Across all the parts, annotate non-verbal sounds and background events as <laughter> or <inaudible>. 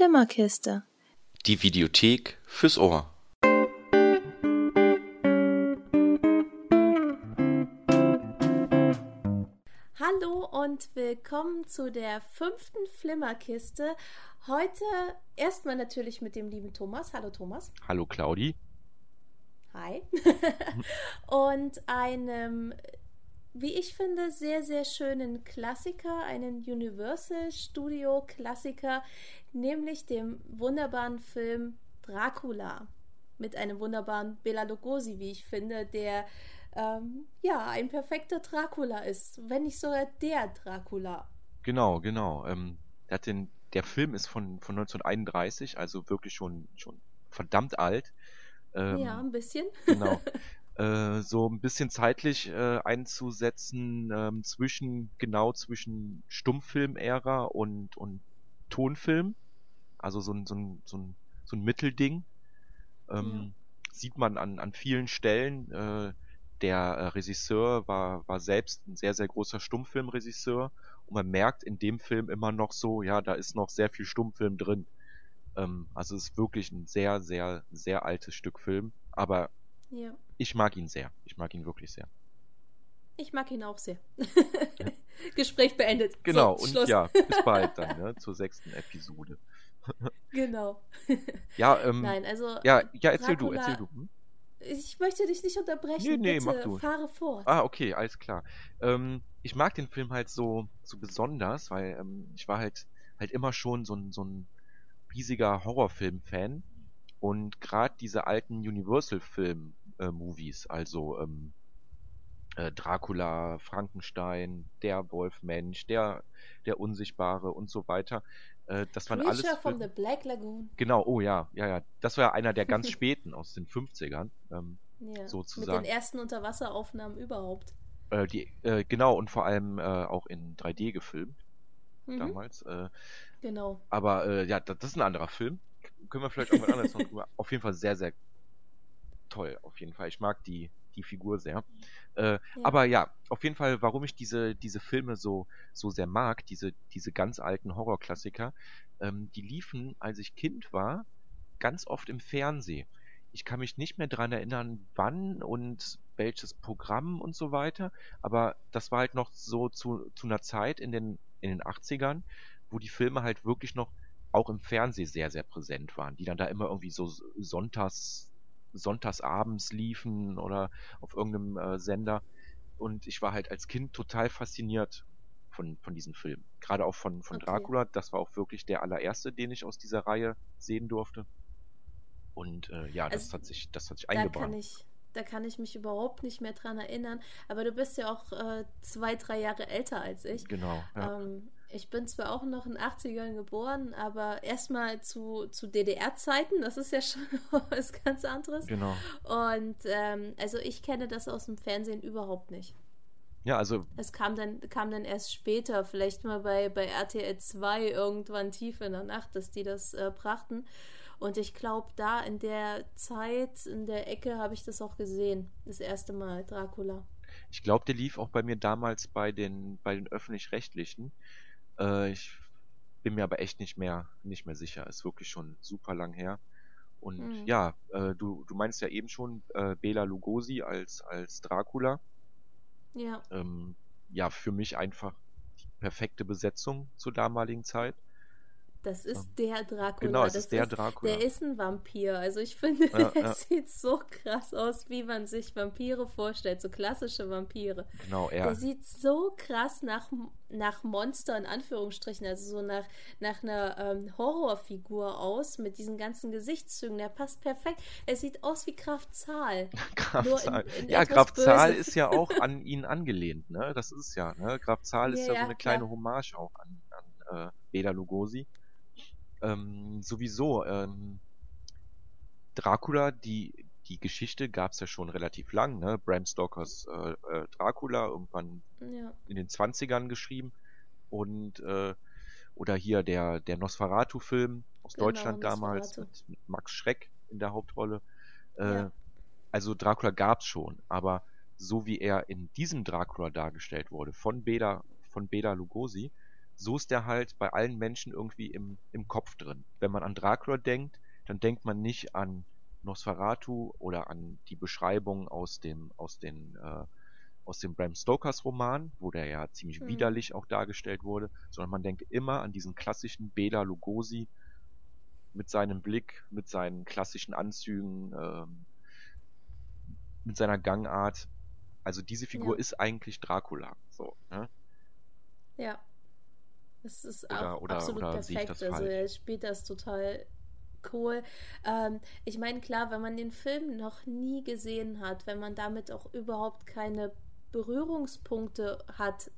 Flimmerkiste. Die Videothek fürs Ohr. Hallo und willkommen zu der fünften Flimmerkiste. Heute erstmal natürlich mit dem lieben Thomas. Hallo Thomas. Hallo Claudi. Hi. <laughs> und einem, wie ich finde, sehr, sehr schönen Klassiker, einen Universal Studio Klassiker, nämlich dem wunderbaren Film Dracula. Mit einem wunderbaren Bela Lugosi, wie ich finde, der ähm, ja ein perfekter Dracula ist, wenn nicht sogar der Dracula. Genau, genau. Ähm, der, hat den, der Film ist von, von 1931, also wirklich schon, schon verdammt alt. Ähm, ja, ein bisschen. <laughs> Genau. Äh, so ein bisschen zeitlich äh, einzusetzen ähm, zwischen, genau zwischen Stummfilm-Ära und, und Tonfilm. Also so ein, so ein, so ein, so ein Mittelding. Ähm, ja. Sieht man an, an vielen Stellen. Äh, der äh, Regisseur war, war selbst ein sehr, sehr großer Stummfilmregisseur. Und man merkt in dem Film immer noch so, ja, da ist noch sehr viel Stummfilm drin. Ähm, also es ist wirklich ein sehr, sehr, sehr altes Stück Film. Aber ja. ich mag ihn sehr. Ich mag ihn wirklich sehr. Ich mag ihn auch sehr. <laughs> Gespräch beendet. Genau, so, und Schluss. ja, bis bald dann, <laughs> ne, zur sechsten Episode. <laughs> genau. Ja, ähm, Nein, also. Ja, ja erzähl Dracula, du, erzähl du. Hm? Ich möchte dich nicht unterbrechen. Nee, nee, Bitte, mach du. fahre fort. Ah, okay, alles klar. Ähm, ich mag den Film halt so, so besonders, weil ähm, ich war halt, halt immer schon so ein, so ein riesiger Horrorfilm-Fan. Und gerade diese alten Universal-Film-Movies, äh, also ähm, äh, Dracula, Frankenstein, der Wolfmensch, der, der Unsichtbare und so weiter. Äh, das waren alles. from the Black Lagoon. Genau, oh ja, ja, ja. Das war ja einer der <laughs> ganz späten aus den 50ern. Ähm, ja, sozusagen. Mit den ersten Unterwasseraufnahmen überhaupt. Äh, die, äh, genau, und vor allem äh, auch in 3D gefilmt. Mhm. Damals. Äh, genau. Aber äh, ja, das, das, ist ein anderer Film. Können wir vielleicht auch mal anders noch drüber. Auf jeden Fall sehr, sehr toll. Auf jeden Fall. Ich mag die, die Figur sehr. Äh, ja. Aber ja, auf jeden Fall, warum ich diese, diese Filme so, so sehr mag, diese, diese ganz alten Horrorklassiker, ähm, die liefen, als ich Kind war, ganz oft im Fernsehen. Ich kann mich nicht mehr dran erinnern, wann und welches Programm und so weiter, aber das war halt noch so zu, zu einer Zeit in den, in den 80ern, wo die Filme halt wirklich noch auch im Fernsehen sehr, sehr präsent waren, die dann da immer irgendwie so sonntags sonntagsabends liefen oder auf irgendeinem äh, Sender. Und ich war halt als Kind total fasziniert von, von diesem Film. Gerade auch von, von okay. Dracula. Das war auch wirklich der allererste, den ich aus dieser Reihe sehen durfte. Und äh, ja, das also, hat sich, das hat sich eingebahnt. Da kann ich, da kann ich mich überhaupt nicht mehr dran erinnern. Aber du bist ja auch äh, zwei, drei Jahre älter als ich. Genau. Ja. Ähm, ich bin zwar auch noch in den 80ern geboren, aber erstmal zu, zu DDR-Zeiten, das ist ja schon <laughs> was ganz anderes. Genau. Und ähm, also ich kenne das aus dem Fernsehen überhaupt nicht. Ja, also. Es kam dann, kam dann erst später, vielleicht mal bei, bei RTL 2 irgendwann tief in der Nacht, dass die das äh, brachten. Und ich glaube, da in der Zeit, in der Ecke, habe ich das auch gesehen. Das erste Mal, Dracula. Ich glaube, der lief auch bei mir damals bei den, bei den öffentlich-rechtlichen. Äh, ich bin mir aber echt nicht mehr, nicht mehr sicher. Ist wirklich schon super lang her. Und mhm. ja, äh, du, du meinst ja eben schon äh, Bela Lugosi als, als Dracula. Ja. Ähm, ja, für mich einfach die perfekte Besetzung zur damaligen Zeit. Das ist der Dracula. Genau, es das ist der ist, Dracula. Der ist ein Vampir. Also ich finde, ja, er <laughs> ja. sieht so krass aus, wie man sich Vampire vorstellt. So klassische Vampire. Genau, er. Der sieht so krass nach, nach Monster in Anführungsstrichen, also so nach, nach einer ähm, Horrorfigur aus mit diesen ganzen Gesichtszügen. Der passt perfekt. Er sieht aus wie Kraft Zahl. <laughs> Kraft Zahl. In, in ja, Kraft Zahl ist ja auch <laughs> an ihn angelehnt, ne? Das ist ja, ne? Kraft Zahl ist ja, ja so eine kleine. Hommage auch an, an äh, Bela Lugosi. Ähm, sowieso, ähm, Dracula, die, die Geschichte gab es ja schon relativ lang, ne? Bram Stokers äh, äh, Dracula, irgendwann ja. in den 20ern geschrieben. Und äh, oder hier der, der Nosferatu-Film aus genau, Deutschland damals mit, mit, Max Schreck in der Hauptrolle. Äh, ja. Also Dracula gab es schon, aber so wie er in diesem Dracula dargestellt wurde, von Beda, von Beda Lugosi, so ist der halt bei allen Menschen irgendwie im, im Kopf drin. Wenn man an Dracula denkt, dann denkt man nicht an Nosferatu oder an die Beschreibung aus dem, aus den, äh, aus dem Bram Stokers Roman, wo der ja ziemlich mhm. widerlich auch dargestellt wurde, sondern man denkt immer an diesen klassischen Bela Lugosi mit seinem Blick, mit seinen klassischen Anzügen, ähm, mit seiner Gangart. Also diese Figur ja. ist eigentlich Dracula. So, ne? Ja. Das ist oder, auch oder, absolut oder perfekt. Also er spielt das total cool. Ähm, ich meine, klar, wenn man den Film noch nie gesehen hat, wenn man damit auch überhaupt keine Berührungspunkte hat,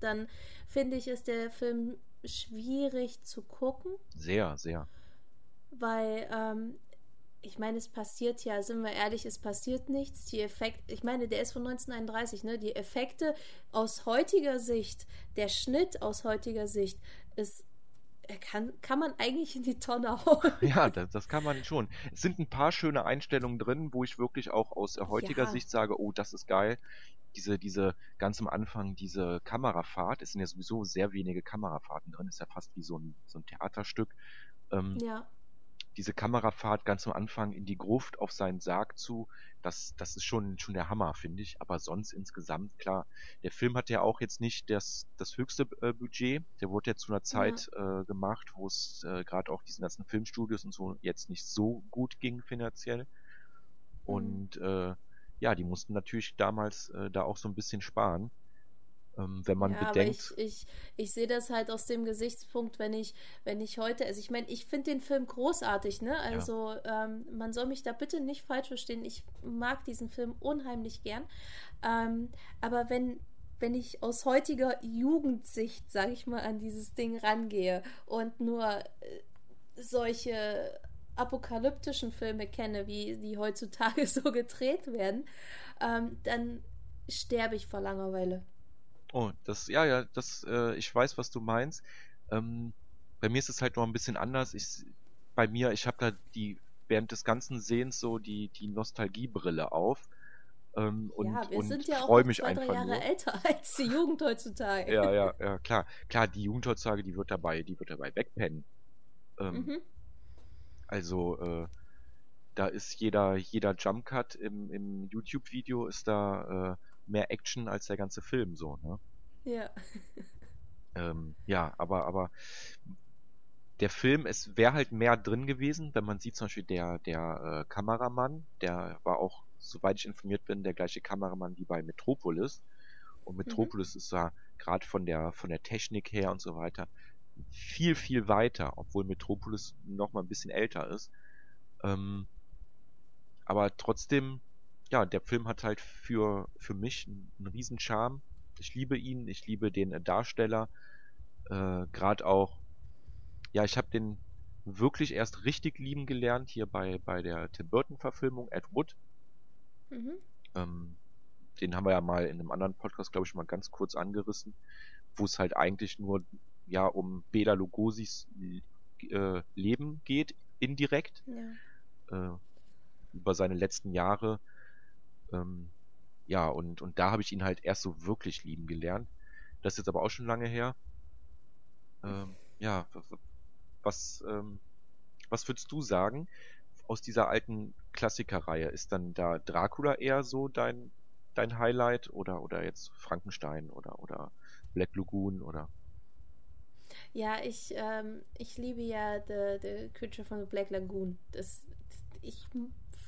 dann finde ich, ist der Film schwierig zu gucken. Sehr, sehr. Weil, ähm, ich meine, es passiert ja, sind wir ehrlich, es passiert nichts. Die Effekte, ich meine, der ist von 1931, ne? Die Effekte aus heutiger Sicht, der Schnitt aus heutiger Sicht ist kann, kann man eigentlich in die Tonne hauen. <laughs> Ja, das, das, kann man schon. Es sind ein paar schöne Einstellungen drin, wo ich wirklich auch aus heutiger ja. Sicht sage, oh, das ist geil. Diese, diese ganz am Anfang, diese Kamerafahrt, es sind ja sowieso sehr wenige Kamerafahrten drin, ist ja fast wie so ein, so ein Theaterstück. Ähm, ja diese Kamerafahrt ganz am Anfang in die Gruft auf seinen Sarg zu, das, das ist schon, schon der Hammer, finde ich. Aber sonst insgesamt, klar, der Film hat ja auch jetzt nicht das, das höchste äh, Budget. Der wurde ja zu einer Zeit ja. äh, gemacht, wo es äh, gerade auch diesen ganzen Filmstudios und so jetzt nicht so gut ging finanziell. Mhm. Und äh, ja, die mussten natürlich damals äh, da auch so ein bisschen sparen. Ähm, wenn man ja, bedenkt. ich, ich, ich sehe das halt aus dem Gesichtspunkt, wenn ich, wenn ich heute, also ich meine, ich finde den Film großartig, ne? Also ja. ähm, man soll mich da bitte nicht falsch verstehen. Ich mag diesen Film unheimlich gern. Ähm, aber wenn, wenn ich aus heutiger Jugendsicht, sage ich mal, an dieses Ding rangehe und nur äh, solche apokalyptischen Filme kenne, wie die heutzutage <laughs> so gedreht werden, ähm, dann sterbe ich vor Langeweile. Oh, das, ja, ja, das, äh, ich weiß, was du meinst. Ähm, bei mir ist es halt noch ein bisschen anders. Ich, bei mir, ich habe da die während des ganzen Sehens so die die Nostalgiebrille auf ähm, und ja, wir und sind ja auch mich zwei, drei Jahre nur. älter <laughs> als die Jugend heutzutage. ja, ja, ja, klar, klar, die Jugend heutzutage, die wird dabei, die wird dabei wegpennen. Ähm, mhm. Also äh, da ist jeder jeder Jump Cut im im YouTube Video ist da äh, mehr Action als der ganze Film so, ne? Ja. ähm, ja, aber, aber der Film, es wäre halt mehr drin gewesen, wenn man sieht zum Beispiel der, der äh, Kameramann, der war auch, soweit ich informiert bin, der gleiche Kameramann wie bei Metropolis. Und mhm. Metropolis mhm. ist ja gerade von der, von der Technik her und so weiter viel, viel weiter, obwohl Metropolis noch mal ein bisschen älter ist. Ähm, aber trotzdem ja, der Film hat halt für, für mich einen, einen riesen Charme. Ich liebe ihn, ich liebe den äh, Darsteller. Äh, Gerade auch, ja, ich habe den wirklich erst richtig lieben gelernt hier bei, bei der Tim Burton-Verfilmung Ed Wood. Mhm. Ähm, den haben wir ja mal in einem anderen Podcast, glaube ich, mal ganz kurz angerissen, wo es halt eigentlich nur ja um Bela Lugosis äh, Leben geht, indirekt. Ja. Äh, über seine letzten Jahre ähm, ja, und, und da habe ich ihn halt erst so wirklich lieben gelernt. Das ist jetzt aber auch schon lange her. Ähm, ja, was, ähm, was würdest du sagen aus dieser alten Klassikerreihe? Ist dann da Dracula eher so dein, dein Highlight oder, oder jetzt Frankenstein oder, oder Black Lagoon oder? Ja, ich, ähm, ich liebe ja The, the Creature from Black Lagoon. Das, ich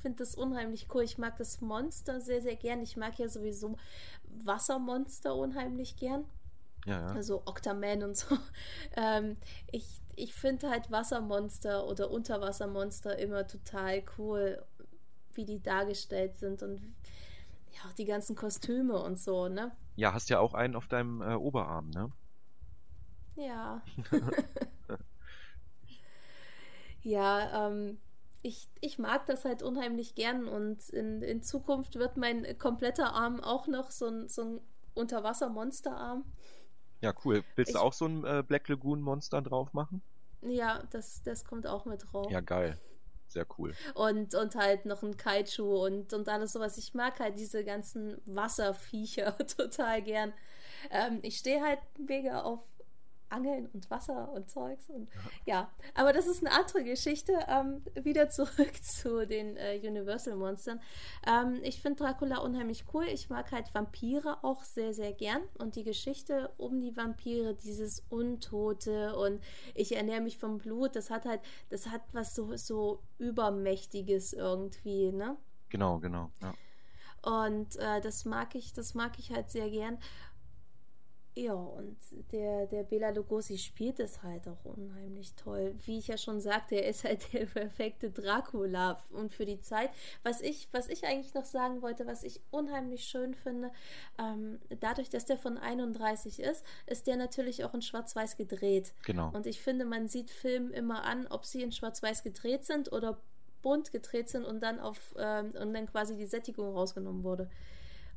finde das unheimlich cool. Ich mag das Monster sehr, sehr gern. Ich mag ja sowieso Wassermonster unheimlich gern. Ja, ja. Also Octaman und so. <laughs> Ähm, ich ich finde halt Wassermonster oder Unterwassermonster immer total cool, wie die dargestellt sind und ja, auch die ganzen Kostüme und so, ne? Ja, hast ja auch einen auf deinem äh, Oberarm, ne? Ja. <laughs> <laughs> ja, ähm, ich, ich mag das halt unheimlich gern und in, in Zukunft wird mein kompletter Arm auch noch so ein, so ein Unterwasser-Monsterarm. Ja, cool. Willst ich, du auch so ein äh, Black Lagoon-Monster drauf machen? Ja, das, das kommt auch mit drauf. Ja, geil. Sehr cool. Und, und halt noch ein Kaiju und, und alles sowas. Ich mag halt diese ganzen Wasserviecher <laughs> total gern. Ähm, ich stehe halt mega auf Angeln und Wasser und Zeugs. Und, ja, aber das ist eine andere Geschichte. Ähm, wieder zurück <laughs> zu den äh, Universal-Monstern. Ähm, ich finde Dracula unheimlich cool. Ich mag halt Vampire auch sehr, sehr gern. Und die Geschichte um die Vampire, dieses Untote und ich ernähre mich vom Blut, das hat halt, das hat was so, so Übermächtiges irgendwie, ne? Genau, genau, ja. Und äh, das mag ich, das mag ich halt sehr gern. Ja, und der, der Bela Lugosi spielt es halt auch unheimlich toll. Wie ich ja schon sagte, er ist halt <laughs> der perfekte Dracula und für die Zeit. Was ich, was ich eigentlich noch sagen wollte, was ich unheimlich schön finde, ähm, dadurch, dass der von 31 ist, ist der natürlich auch in Schwarz-Weiß gedreht. Genau. Und ich finde, man sieht Filme immer an, ob sie in Schwarz-Weiß gedreht sind oder bunt gedreht sind und dann auf ähm, und dann quasi die Sättigung rausgenommen wurde.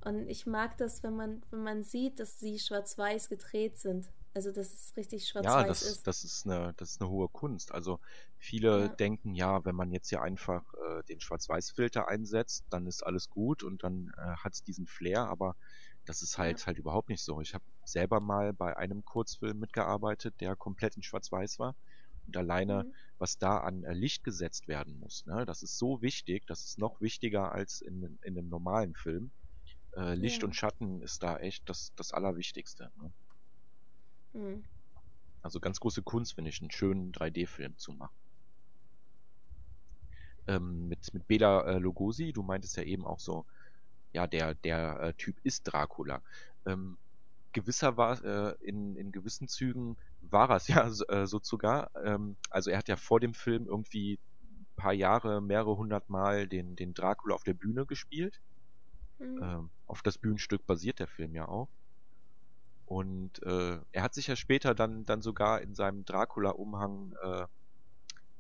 Und ich mag das, wenn man, wenn man sieht, dass sie schwarz-weiß gedreht sind. Also dass es richtig schwarz-weiß ja, das, ist. das ist eine, das ist eine hohe Kunst. Also viele Ja. denken, ja, wenn man jetzt hier einfach äh, den Schwarz-Weiß-Filter einsetzt, dann ist alles gut und dann äh, hat es diesen Flair, aber das ist halt halt überhaupt nicht so. Ich habe selber mal bei einem Kurzfilm mitgearbeitet, der komplett in Schwarz-Weiß war. Und alleine, Mhm. was da an äh, Licht gesetzt werden muss, ne, das ist so wichtig, das ist noch wichtiger als in, in einem normalen Film. Äh, Licht Ja. und Schatten ist da echt das, das Allerwichtigste. Ne? Mhm. Also ganz große Kunst, finde ich, einen schönen 3D-Film zu machen. Ähm, mit, mit Bela äh, Lugosi, du meintest ja eben auch so, ja, der, der äh, Typ ist Dracula. Ähm, gewisser war, äh, in, in gewissen Zügen war es <laughs> ja so, äh, so sogar. Ähm, also er hat ja vor dem Film irgendwie ein paar Jahre, mehrere hundert Mal den, den Dracula auf der Bühne gespielt. Mhm. Ähm, auf das Bühnenstück basiert der Film ja auch. Und äh, er hat sich ja später dann, dann sogar in seinem Dracula-Umhang äh,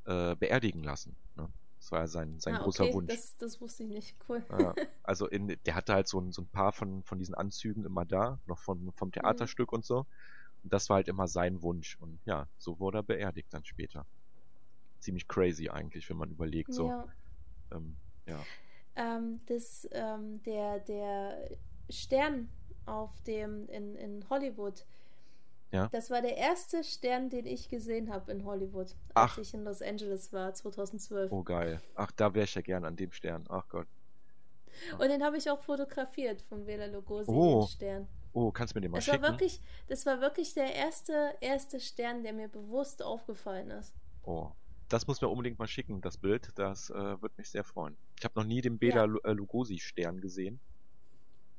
äh, beerdigen lassen. Ne? Das war ja sein, sein ah, großer okay, Wunsch. Das, das wusste ich nicht. Cool. Ja, also in, der hatte halt so ein, so ein paar von, von diesen Anzügen immer da, noch von, vom Theaterstück und so. Und das war halt immer sein Wunsch. Und ja, so wurde er beerdigt dann später. Ziemlich crazy eigentlich, wenn man überlegt, so. Ja. Ähm, ja. Ähm, das, ähm, der, der Stern auf dem in, in Hollywood. Ja. Das war der erste Stern, den ich gesehen habe in Hollywood, als Ach. ich in Los Angeles war, 2012. Oh geil. Ach, da wäre ich ja gern an dem Stern. Ach Gott. Und den habe ich auch fotografiert von Vela Lugosi, Oh, den Stern. Oh, kannst du mir den mal Das war schicken? wirklich, das war wirklich der erste, erste Stern, der mir bewusst aufgefallen ist. Oh, das muss mir unbedingt mal schicken, das Bild. Das äh, wird mich sehr freuen. Ich habe noch nie den Bela Ja. Äh, Lugosi-Stern gesehen.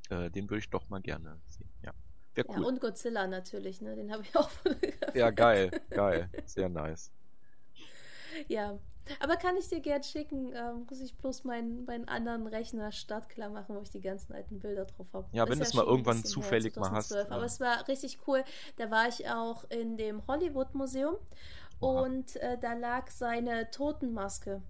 Äh, den würde ich doch mal gerne sehen. Ja, Ja, cool. und Godzilla natürlich, ne? Den habe ich auch <laughs> fotografiert. Ja, geil, geil. Sehr nice. Ja. Aber kann ich dir gern schicken, ähm, muss ich bloß meinen, meinen anderen Rechner startklar machen, wo ich die ganzen alten Bilder drauf habe. Ja, wenn du es mal schon ein irgendwann bisschen her, zufällig mal hast, 2012. Aber es war richtig cool. Da war ich auch in dem Hollywood Museum Und äh, da lag seine Totenmaske.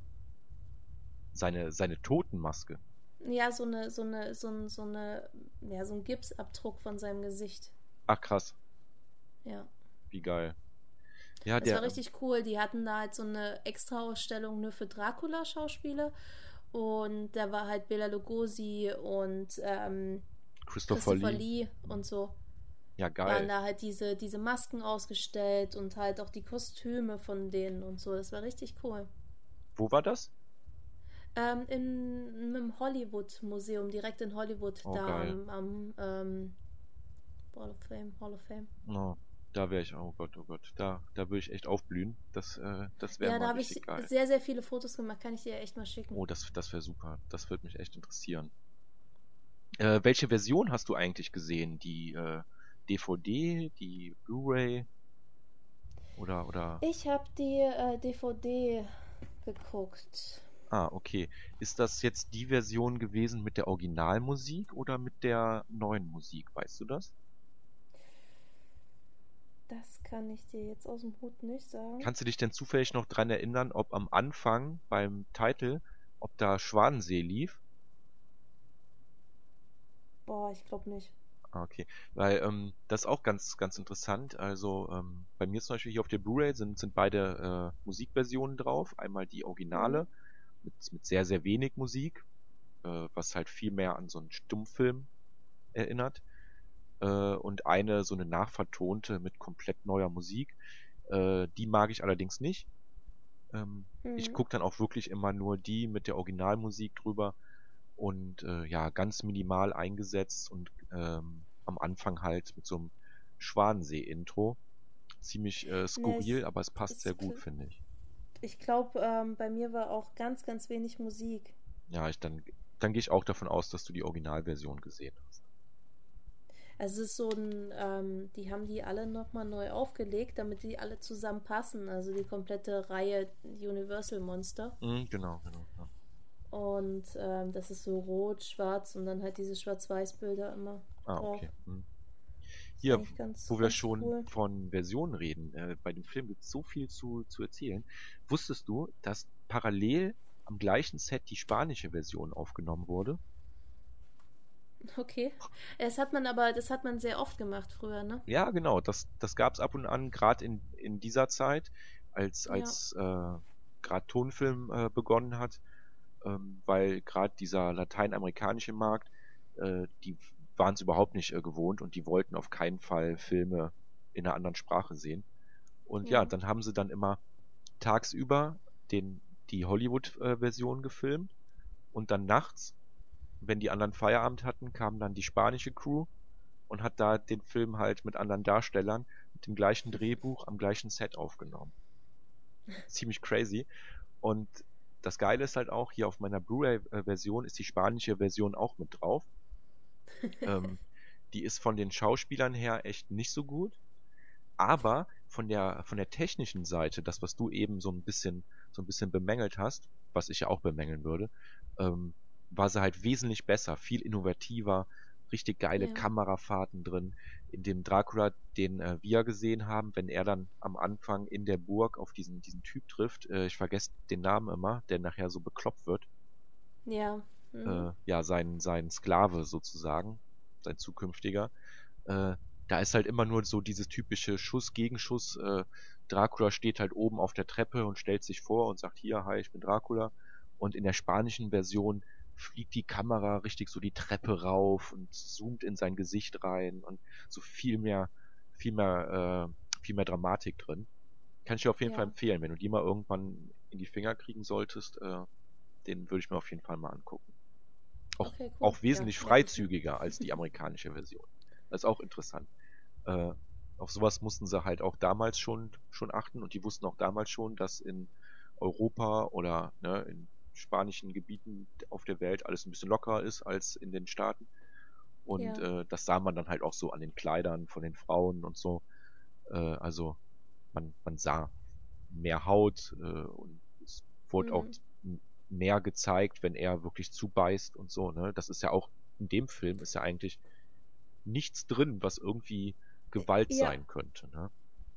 Seine, seine Totenmaske. Ja, so eine, so eine, so ein, so eine, ja, so ein Gipsabdruck von seinem Gesicht. Ach krass, Ja. wie geil. Ja, Das der. war richtig cool. Die hatten da halt so eine Extra-Ausstellung nur für Dracula-Schauspieler. Und da war halt Bela Lugosi und ähm, Christopher, Christopher Lee. Lee und so. Ja, Waren geil. da halt diese, diese Masken ausgestellt und halt auch die Kostüme von denen und so. Das war richtig cool. Wo war das? Ähm, in einem Hollywood-Museum, direkt in Hollywood, Oh, da geil. am, am ähm, Hall of Fame, Hall of Fame. Oh, da wäre ich, oh Gott, oh Gott. Da, da würde ich echt aufblühen. Das, äh, das wäre Ja, da habe ich geil. sehr, sehr viele Fotos gemacht. Kann ich dir echt mal schicken. Oh, das, das wäre super. Das würde mich echt interessieren. Äh, welche Version hast du eigentlich gesehen? Die äh, DVD, die Blu-ray oder oder? Ich habe die äh, DVD geguckt. Ah, okay. Ist das jetzt die Version gewesen mit der Originalmusik oder mit der neuen Musik? Weißt du das? Das kann ich dir jetzt aus dem Hut nicht sagen. Kannst du dich denn zufällig noch dran erinnern, ob am Anfang beim Titel, ob da Schwanensee lief? Boah, ich glaube nicht. Ah, okay. Weil ähm, das ist auch ganz, ganz interessant. Also ähm, bei mir zum Beispiel hier auf der Blu-ray sind, sind beide äh, Musikversionen drauf. Einmal die Originale mit, mit sehr, sehr wenig Musik, äh, was halt viel mehr an so einen Stummfilm erinnert. äh, und eine so eine nachvertonte mit komplett neuer Musik. Äh, die mag ich allerdings nicht. Ähm, mhm. Ich gucke dann auch wirklich immer nur die mit der Originalmusik drüber und äh, ja, ganz minimal eingesetzt und ähm, am Anfang halt mit so einem Schwanensee-Intro. Ziemlich äh, skurril, nee, aber es passt sehr gut, finde ich. Ich glaube, ähm, bei mir war auch ganz, ganz wenig Musik. Ja, ich dann, dann gehe ich auch davon aus, dass du die Originalversion gesehen hast. Es ist so ein, ähm, die haben die alle nochmal neu aufgelegt, damit die alle zusammenpassen. Also die komplette Reihe Universal Monster. Mhm, genau, genau. Ja. Und ähm, das ist so rot, schwarz und dann halt diese Schwarz-Weiß-Bilder immer. Ah, okay. Hm. Hier, ganz, wo wir schon cool. von Versionen reden, äh, bei dem Film gibt es so viel zu, zu erzählen. Wusstest du, dass parallel am gleichen Set die spanische Version aufgenommen wurde? Okay. Das hat man aber, das hat man sehr oft gemacht früher, ne? Ja, genau. Das, das gab es ab und an, gerade in, in dieser Zeit, als, als ja. äh, gerade Tonfilm äh, begonnen hat, ähm, weil gerade dieser lateinamerikanische Markt, äh, die waren es überhaupt nicht äh, gewohnt und die wollten auf keinen Fall Filme in einer anderen Sprache sehen. Und ja, ja dann haben sie dann immer tagsüber den, die Hollywood-Version gefilmt und dann nachts, wenn die anderen Feierabend hatten, kam dann die spanische Crew und hat da den Film halt mit anderen Darstellern, mit dem gleichen Drehbuch am gleichen Set aufgenommen. Ziemlich crazy. Und das Geile ist halt auch, hier auf meiner Blu-ray-Version ist die spanische Version auch mit drauf <laughs> ähm, die ist von den Schauspielern her echt nicht so gut. Aber von der, von der technischen Seite, das, was du eben so ein bisschen, so ein bisschen bemängelt hast, was ich ja auch bemängeln würde, ähm, war sie halt wesentlich besser, viel innovativer, richtig geile ja. Kamerafahrten drin. In dem Dracula, den äh, wir gesehen haben, wenn er dann am Anfang in der Burg auf diesen, diesen Typ trifft, äh, ich vergesse den Namen immer, der nachher so bekloppt wird. Ja mhm. äh, ja, sein, sein Sklave sozusagen, sein zukünftiger. Äh, da ist halt immer nur so dieses typische Schuss-Gegenschuss. Äh, Dracula steht halt oben auf der Treppe und stellt sich vor und sagt, hier, hi, ich bin Dracula. Und in der spanischen Version fliegt die Kamera richtig so die Treppe rauf und zoomt in sein Gesicht rein und so viel mehr, viel mehr, äh, viel mehr Dramatik drin. Kann ich dir auf jeden ja. Fall empfehlen, wenn du die mal irgendwann in die Finger kriegen solltest, äh, den würde ich mir auf jeden Fall mal angucken. Auch, okay, cool. auch wesentlich ja. freizügiger als die amerikanische Version. Das ist auch interessant. Äh, auf sowas mussten sie halt auch damals schon, schon achten und die wussten auch damals schon, dass in Europa oder ne, in spanischen Gebieten auf der Welt alles ein bisschen lockerer ist als in den Staaten. Und ja. äh, das sah man dann halt auch so an den Kleidern von den Frauen und so. Äh, also man, man sah mehr Haut äh, und es wurde mhm. auch mehr gezeigt, wenn er wirklich zubeißt und so, ne? Das ist ja auch in dem Film ist ja eigentlich nichts drin, was irgendwie Gewalt ja. sein könnte, ne?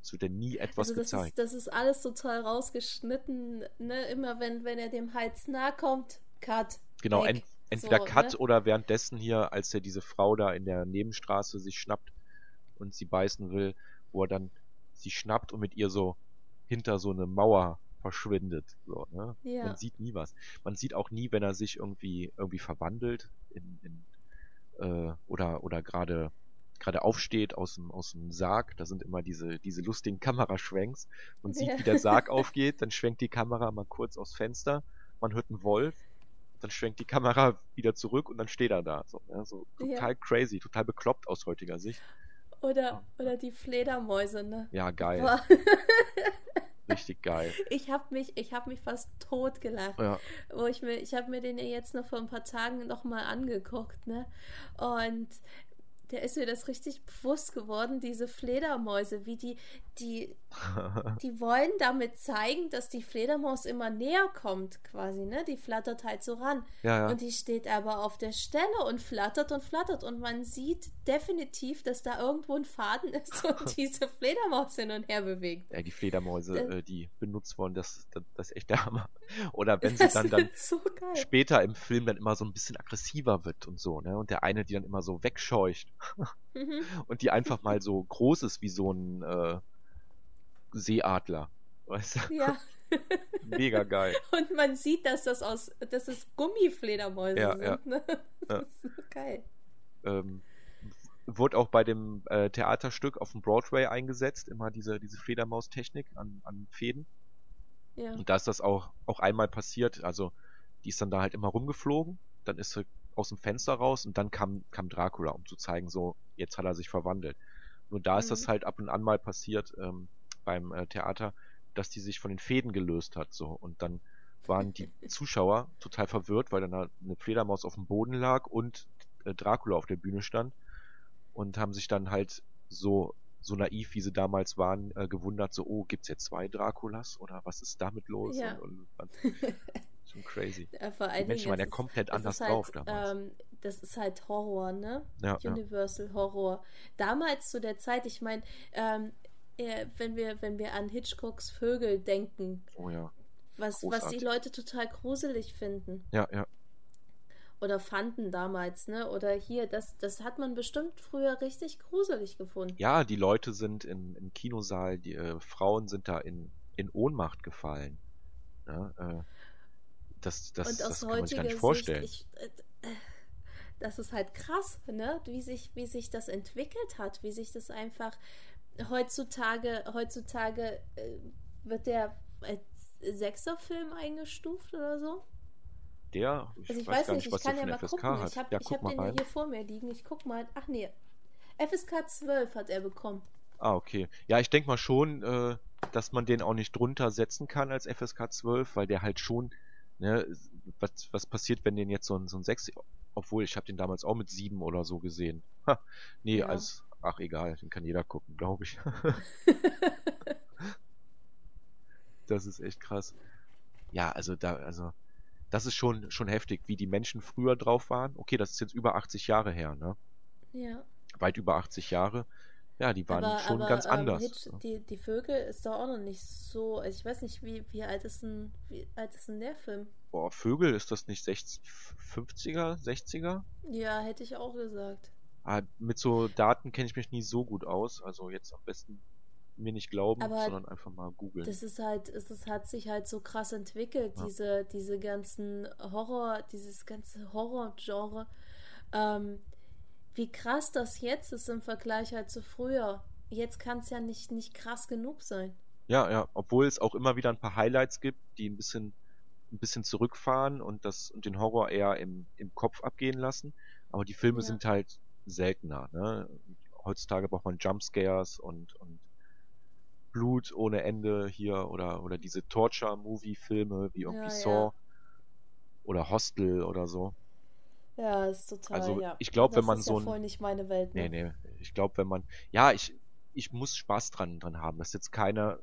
Es wird ja nie etwas also das gezeigt. Ist, das ist alles total rausgeschnitten, ne? Immer wenn, wenn er dem Hals nahe kommt, Cut. Genau, ent, entweder so, Cut ne? oder währenddessen hier, als er diese Frau da in der Nebenstraße sich schnappt und sie beißen will, wo er dann sie schnappt und mit ihr so hinter so eine Mauer verschwindet. So, ne? ja. Man sieht nie was. Man sieht auch nie, wenn er sich irgendwie irgendwie verwandelt in, in äh, oder oder gerade gerade aufsteht aus dem aus dem Sarg. Da sind immer diese diese lustigen Kameraschwenks. Man sieht, ja. wie der Sarg <laughs> aufgeht, dann schwenkt die Kamera mal kurz aufs Fenster. Man hört einen Wolf, dann schwenkt die Kamera wieder zurück und dann steht er da. So, ne? so total ja. crazy, total bekloppt aus heutiger Sicht. Oder, oder die Fledermäuse, ne? Ja, geil. <laughs> Richtig geil. <laughs> Ich habe mich, ich habe mich fast tot gelacht. Ja. Wo ich mir, ich habe mir den ja jetzt noch vor ein paar Tagen nochmal angeguckt, ne? Und der ist mir das richtig bewusst geworden, diese Fledermäuse, wie die, die, <laughs> die wollen damit zeigen, dass die Fledermaus immer näher kommt, quasi, ne? Die flattert halt so ran. Ja, ja. Und die steht aber auf der Stelle und flattert und flattert. Und man sieht definitiv, dass da irgendwo ein Faden ist <laughs> und diese Fledermaus hin und her bewegt. Ja, die Fledermäuse, äh, die benutzt wurden, das, das, das, ist echt der Hammer. <laughs> Oder wenn sie dann, dann so später im Film dann immer so ein bisschen aggressiver wird und so, ne? Und der eine, die dann immer so wegscheucht. Mhm. Und die einfach mal so groß ist wie so ein äh, Seeadler. Weißt du? Ja. <laughs> Mega geil. Und man sieht, dass das aus, dass es Gummifledermäuse ja, sind. Ja. Ne? <laughs> Das ist so geil. Ähm, wurde auch bei dem äh, Theaterstück auf dem Broadway eingesetzt, immer diese, diese Fledermaus-Technik an, an Fäden. Ja. Und da ist das auch, auch einmal passiert, also die ist dann da halt immer rumgeflogen, dann ist sie aus dem Fenster raus und dann kam, kam Dracula, um zu zeigen, so, jetzt hat er sich verwandelt. Nur da mhm. ist das mhm. halt ab und an mal passiert ähm, beim äh, Theater, dass die sich von den Fäden gelöst hat, so. Und dann waren die <laughs> Zuschauer total verwirrt, weil dann eine Fledermaus auf dem Boden lag und äh, Dracula auf der Bühne stand und haben sich dann halt so so naiv, wie sie damals waren, äh, gewundert, so, oh, gibt's jetzt zwei Draculas oder was ist damit los? Ja. Und, und, <laughs> schon crazy. Ja, vor allen die Menschen waren ja komplett anders halt, drauf damals. Ähm, das ist halt Horror, ne? Ja, Universal ja. Horror. Damals zu der Zeit, ich meine, ähm, wenn wir, wenn wir an Hitchcocks Vögel denken, oh ja. was, was die Leute total gruselig finden. Ja, ja oder fanden damals, ne? Oder hier, das, das hat man bestimmt früher richtig gruselig gefunden. Ja, die Leute sind in, im Kinosaal, die äh, Frauen sind da in, in Ohnmacht gefallen. Ja, äh, das das, Und aus das kann man sich gar nicht vorstellen. Sicht, ich, äh, das ist halt krass, ne? Wie sich, wie sich das entwickelt hat, wie sich das einfach heutzutage, heutzutage äh, wird der als sechster Film eingestuft oder so. Der, ich, also ich weiß, weiß nicht, ich kann ja mal FSK gucken. Hat. Ich habe ja, hab den rein. hier vor mir liegen. Ich guck mal. Ach nee, FSK 12 hat er bekommen. Ah, okay. Ja, ich denke mal schon, äh, dass man den auch nicht drunter setzen kann als FSK 12, weil der halt schon, ne, was, was passiert, wenn den jetzt so ein, so ein 6, obwohl ich habe den damals auch mit 7 oder so gesehen. Ha, nee, ja. als, ach egal, den kann jeder gucken, glaube ich. <laughs> das ist echt krass. Ja, also da, also das ist schon, schon heftig, wie die Menschen früher drauf waren. Okay, das ist jetzt über 80 Jahre her, ne? Ja. Weit über 80 Jahre. Ja, die waren aber, schon aber, ganz ähm, anders. Hitch, die, die Vögel ist doch auch noch nicht so. Also ich weiß nicht, wie, wie alt ist denn, wie alt ist denn der Film? Boah, Vögel, ist das nicht 60, 50er, 60er? Ja, hätte ich auch gesagt. Ah, mit so Daten kenne ich mich nie so gut aus. Also jetzt am besten mir nicht glauben, Aber sondern einfach mal googeln. Das ist halt, es hat sich halt so krass entwickelt, ja. diese, diese ganzen Horror, dieses ganze Horror-Genre. Ähm, wie krass das jetzt ist im Vergleich halt zu früher. Jetzt kann es ja nicht, nicht krass genug sein. Ja, ja, obwohl es auch immer wieder ein paar Highlights gibt, die ein bisschen, ein bisschen zurückfahren und das und den Horror eher im, im Kopf abgehen lassen. Aber die Filme ja. sind halt seltener. Ne? Heutzutage braucht man Jumpscares und, und Blut ohne Ende hier oder, oder diese Torture-Movie-Filme wie irgendwie ja, Saw ja. oder Hostel oder so. Ja, ist total. Also ja. ich glaube, wenn man so ein. voll nicht meine Welt. Ne? Nee, nee. Ich glaube, wenn man. Ja, ich, ich muss Spaß dran, dran haben. Das ist jetzt keine.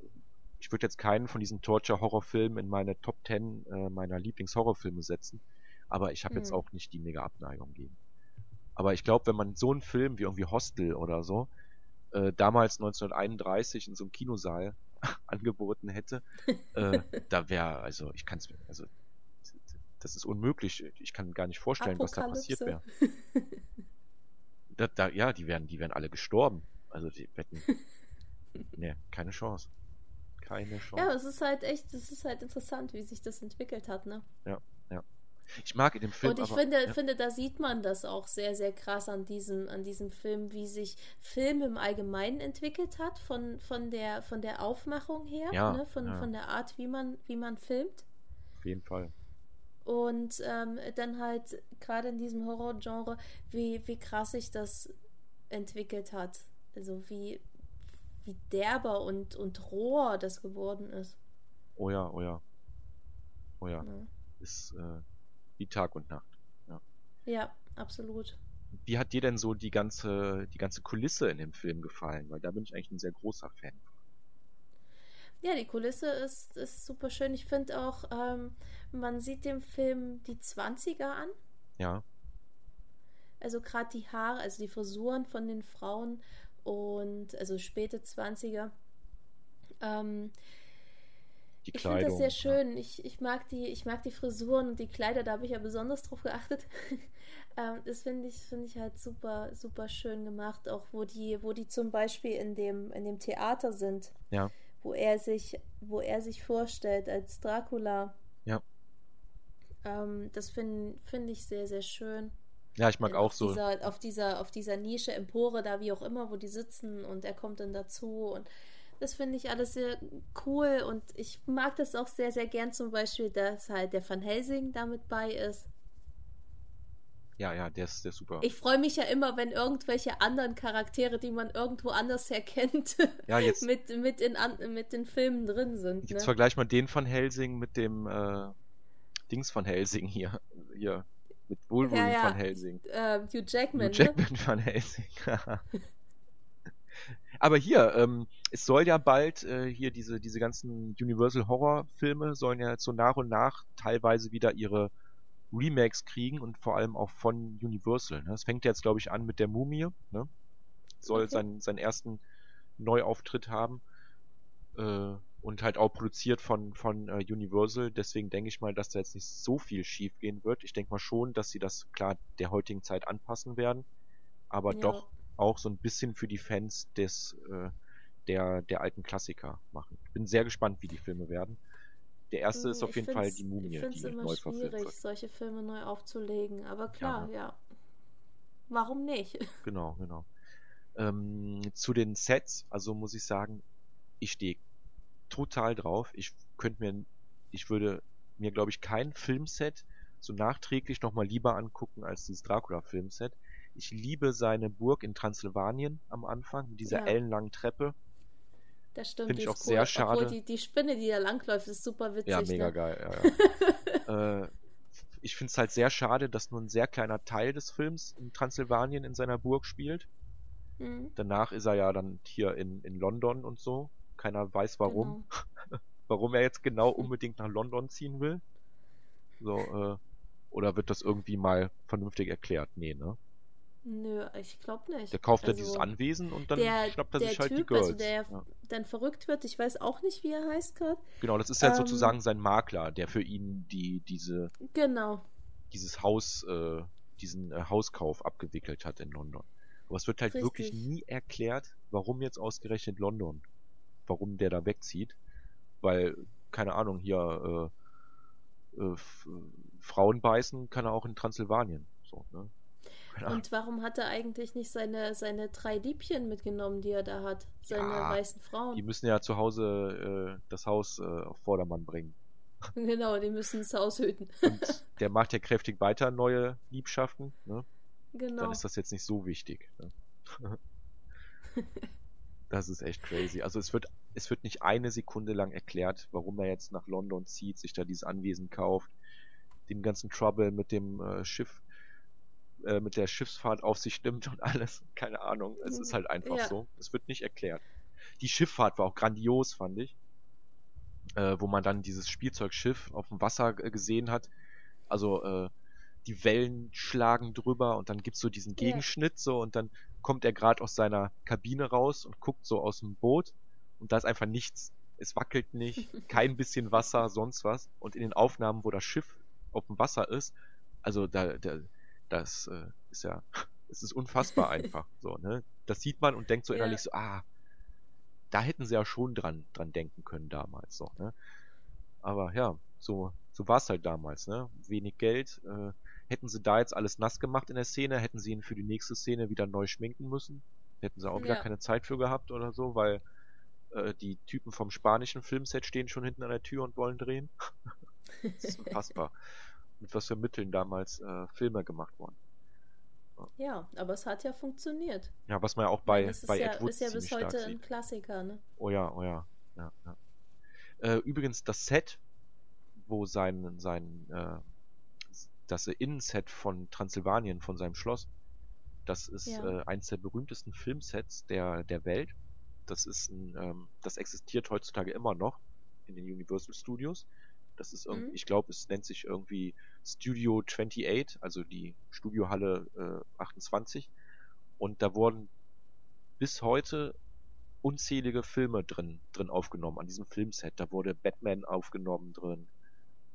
Ich würde jetzt keinen von diesen Torture-Horrorfilmen in meine Top 10 äh, meiner Lieblings-Horrorfilme setzen. Aber ich habe hm. jetzt auch nicht die mega Abneigung gegen. Aber ich glaube, wenn man so einen Film wie irgendwie Hostel oder so, äh, damals 1931 in so einem Kinosaal <laughs> angeboten hätte, äh, <laughs> da wäre, also ich kann es, also das ist unmöglich. Ich kann gar nicht vorstellen, was da passiert wäre. da, da, ja, die wären, die wären alle gestorben. Also die hätten, <laughs> ne, keine Chance. Keine Chance. Ja, es ist halt echt, es ist halt interessant, wie sich das entwickelt hat, ne? Ja. Ich mag in dem Film. Und ich aber, finde, ja. finde, da sieht man das auch sehr, sehr krass an diesem, an diesem Film, wie sich Film im Allgemeinen entwickelt hat, von, von, der, von der Aufmachung her, ja, ne? von, ja. von der Art, wie man, wie man filmt. Auf jeden Fall. Und ähm, dann halt gerade in diesem Horror-Genre, wie, wie krass sich das entwickelt hat. Also wie, wie derber und, und roher das geworden ist. Oh ja, oh ja. Oh ja. ja. Ist, äh, wie Tag und Nacht. Ja. ja, absolut. Wie hat dir denn so die ganze, die ganze Kulisse in dem Film gefallen? Weil da bin ich eigentlich ein sehr großer Fan. Ja, die Kulisse ist, ist super schön. Ich finde auch, ähm, man sieht dem Film die 20er an. Ja. Also gerade die Haare, also die Frisuren von den Frauen und also späte 20er. Ähm, die Kleidung. Ich finde das sehr schön. Ja. Ich, ich, mag die, ich mag die Frisuren und die Kleider, da habe ich ja besonders drauf geachtet. <laughs> ähm, das finde ich, finde ich halt super, super schön gemacht, auch wo die, wo die zum Beispiel in dem, in dem Theater sind. Ja. Wo er sich, wo er sich vorstellt als Dracula. Ja. Ähm, das finde find ich sehr, sehr schön. Ja, ich mag in, auch auf so. Dieser, auf, dieser, auf dieser Nische, Empore, da wie auch immer, wo die sitzen und er kommt dann dazu und das finde ich alles sehr cool und ich mag das auch sehr, sehr gern zum Beispiel, dass halt der Van Helsing damit bei ist. Ja, ja, der ist, der ist super. Ich freue mich ja immer, wenn irgendwelche anderen Charaktere, die man irgendwo anders herkennt, <laughs> ja, jetzt, mit, mit, in, mit den Filmen drin sind. Jetzt ne? vergleich mal den von Helsing mit dem äh, Dings von Helsing hier. hier mit Wolverine Ja, ja. von Helsing. äh, Hugh Jackman. Hugh Jackman von Helsing. <laughs> Aber hier, ähm, es soll ja bald äh, hier diese, diese ganzen Universal Horror Filme sollen ja so nach und nach teilweise wieder ihre Remakes kriegen und vor allem auch von Universal. Ne? Es fängt jetzt, glaube ich, an mit der Mumie. Ne? Soll Okay. seinen, seinen ersten Neuauftritt haben. Äh, und halt auch produziert von, von äh, Universal. Deswegen denke ich mal, dass da jetzt nicht so viel schief gehen wird. Ich denke mal schon, dass sie das klar der heutigen Zeit anpassen werden. Aber Ja. doch auch so ein bisschen für die Fans des, äh, der, der alten Klassiker machen. Ich bin sehr gespannt, wie die Filme werden. Der erste ist Hm, auf ich jeden Fall die Mumie, Ich finde es die immer neu verfilmt schwierig, wird. solche Filme neu aufzulegen. Aber klar, ne? ja. Warum nicht? <laughs> Genau, genau. Ähm, zu den Sets, also muss ich sagen, ich stehe total drauf. Ich könnte mir, ich würde mir, glaube ich, kein Filmset so nachträglich nochmal lieber angucken als dieses Dracula-Filmset. Ich liebe seine Burg in Transsilvanien am Anfang, mit dieser Ja. ellenlangen Treppe. Das stimmt. Find ich die auch ist sehr cool. schade. Obwohl die, die Spinne, die da langläuft, ist super witzig. Ja, mega ne? geil. Ja, ja. <laughs> äh, ich finde es halt sehr schade, dass nur ein sehr kleiner Teil des Films in Transsilvanien in seiner Burg spielt. Mhm, Danach ist er ja dann hier in, in London und so. Keiner weiß warum. Genau. <laughs> Warum er jetzt genau <laughs> unbedingt nach London ziehen will. So, äh, oder wird das irgendwie mal vernünftig erklärt? Nee, ne? Nö, ich glaube nicht. Der kauft ja Also, dieses Anwesen und dann der, schnappt er sich halt Typ, die Girls. also der ja. dann verrückt wird, ich weiß auch nicht, wie er heißt gerade. Genau, das ist ja ähm, sozusagen sein Makler, der für ihn die, diese, Genau. dieses Haus, äh, diesen äh, Hauskauf abgewickelt hat in London. Aber es wird halt wirklich Richtig. nie erklärt, warum jetzt ausgerechnet London, warum der da wegzieht. Weil, keine Ahnung, hier äh, äh, Frauen beißen kann er auch in Transsilvanien. So, ne? Keine Ahnung. Und warum hat er eigentlich nicht seine, seine drei Liebchen mitgenommen, die er da hat? Seine Ja, weißen Frauen. Die müssen ja zu Hause äh, das Haus äh, auf Vordermann bringen. <laughs> Genau, die müssen das Haus hüten. Und <laughs> der macht ja kräftig weiter neue Liebschaften. Ne? genau. dann ist das jetzt nicht so wichtig. Ne? <laughs> das ist echt crazy. Also es wird, es wird nicht eine Sekunde lang erklärt, warum er jetzt nach London zieht, sich da dieses Anwesen kauft, den ganzen Trouble mit dem äh, Schiff, äh, mit der Schiffsfahrt auf sich nimmt und alles. Keine Ahnung. Es ist halt einfach Ja. so. Es wird nicht erklärt. Die Schifffahrt war auch grandios, fand ich. Äh, wo man dann dieses Spielzeugschiff auf dem Wasser gesehen hat. Also äh, die Wellen schlagen drüber und dann gibt's so diesen. Gegenschnitt so und dann kommt er gerade aus seiner Kabine raus und guckt so aus dem Boot und da ist einfach nichts. Es wackelt nicht, <laughs> kein bisschen Wasser, sonst was. Und in den Aufnahmen, wo das Schiff auf dem Wasser ist, also da, da das äh, ist ja, <laughs> es ist unfassbar <laughs> einfach. So, ne? Das sieht man und denkt so Ja. innerlich so, ah, da hätten sie ja schon dran, dran denken können damals, so, ne? Aber ja, so, so war es halt damals, ne? Wenig Geld. Äh, hätten sie da jetzt alles nass gemacht in der Szene, hätten sie ihn für die nächste Szene wieder neu schminken müssen. Hätten sie auch wieder Ja. keine Zeit für gehabt oder so, weil äh, die Typen vom spanischen Filmset stehen schon hinten an der Tür und wollen drehen. <laughs> das ist unfassbar. Mit was für Mitteln damals äh, Filme gemacht wurden. Ja, aber es hat ja funktioniert. Ja, was man ja auch bei, das ist bei ja, Ed Wood ist ja bis heute sieht. ein Klassiker, ne? Oh ja, oh ja. ja, ja. Äh, übrigens, das Set, wo sein, sein äh, das Innenset von Transsilvanien, von seinem Schloss, das ist Ja. äh, eins der berühmtesten Filmsets der, der Welt. Das ist ein, ähm, das existiert heutzutage immer noch in den Universal Studios. Das ist irgendwie, Mhm. ich glaube, es nennt sich irgendwie Studio 28, also die Studiohalle äh, 28. Und da wurden bis heute unzählige Filme drin, drin aufgenommen, an diesem Filmset. Da wurde Batman aufgenommen drin,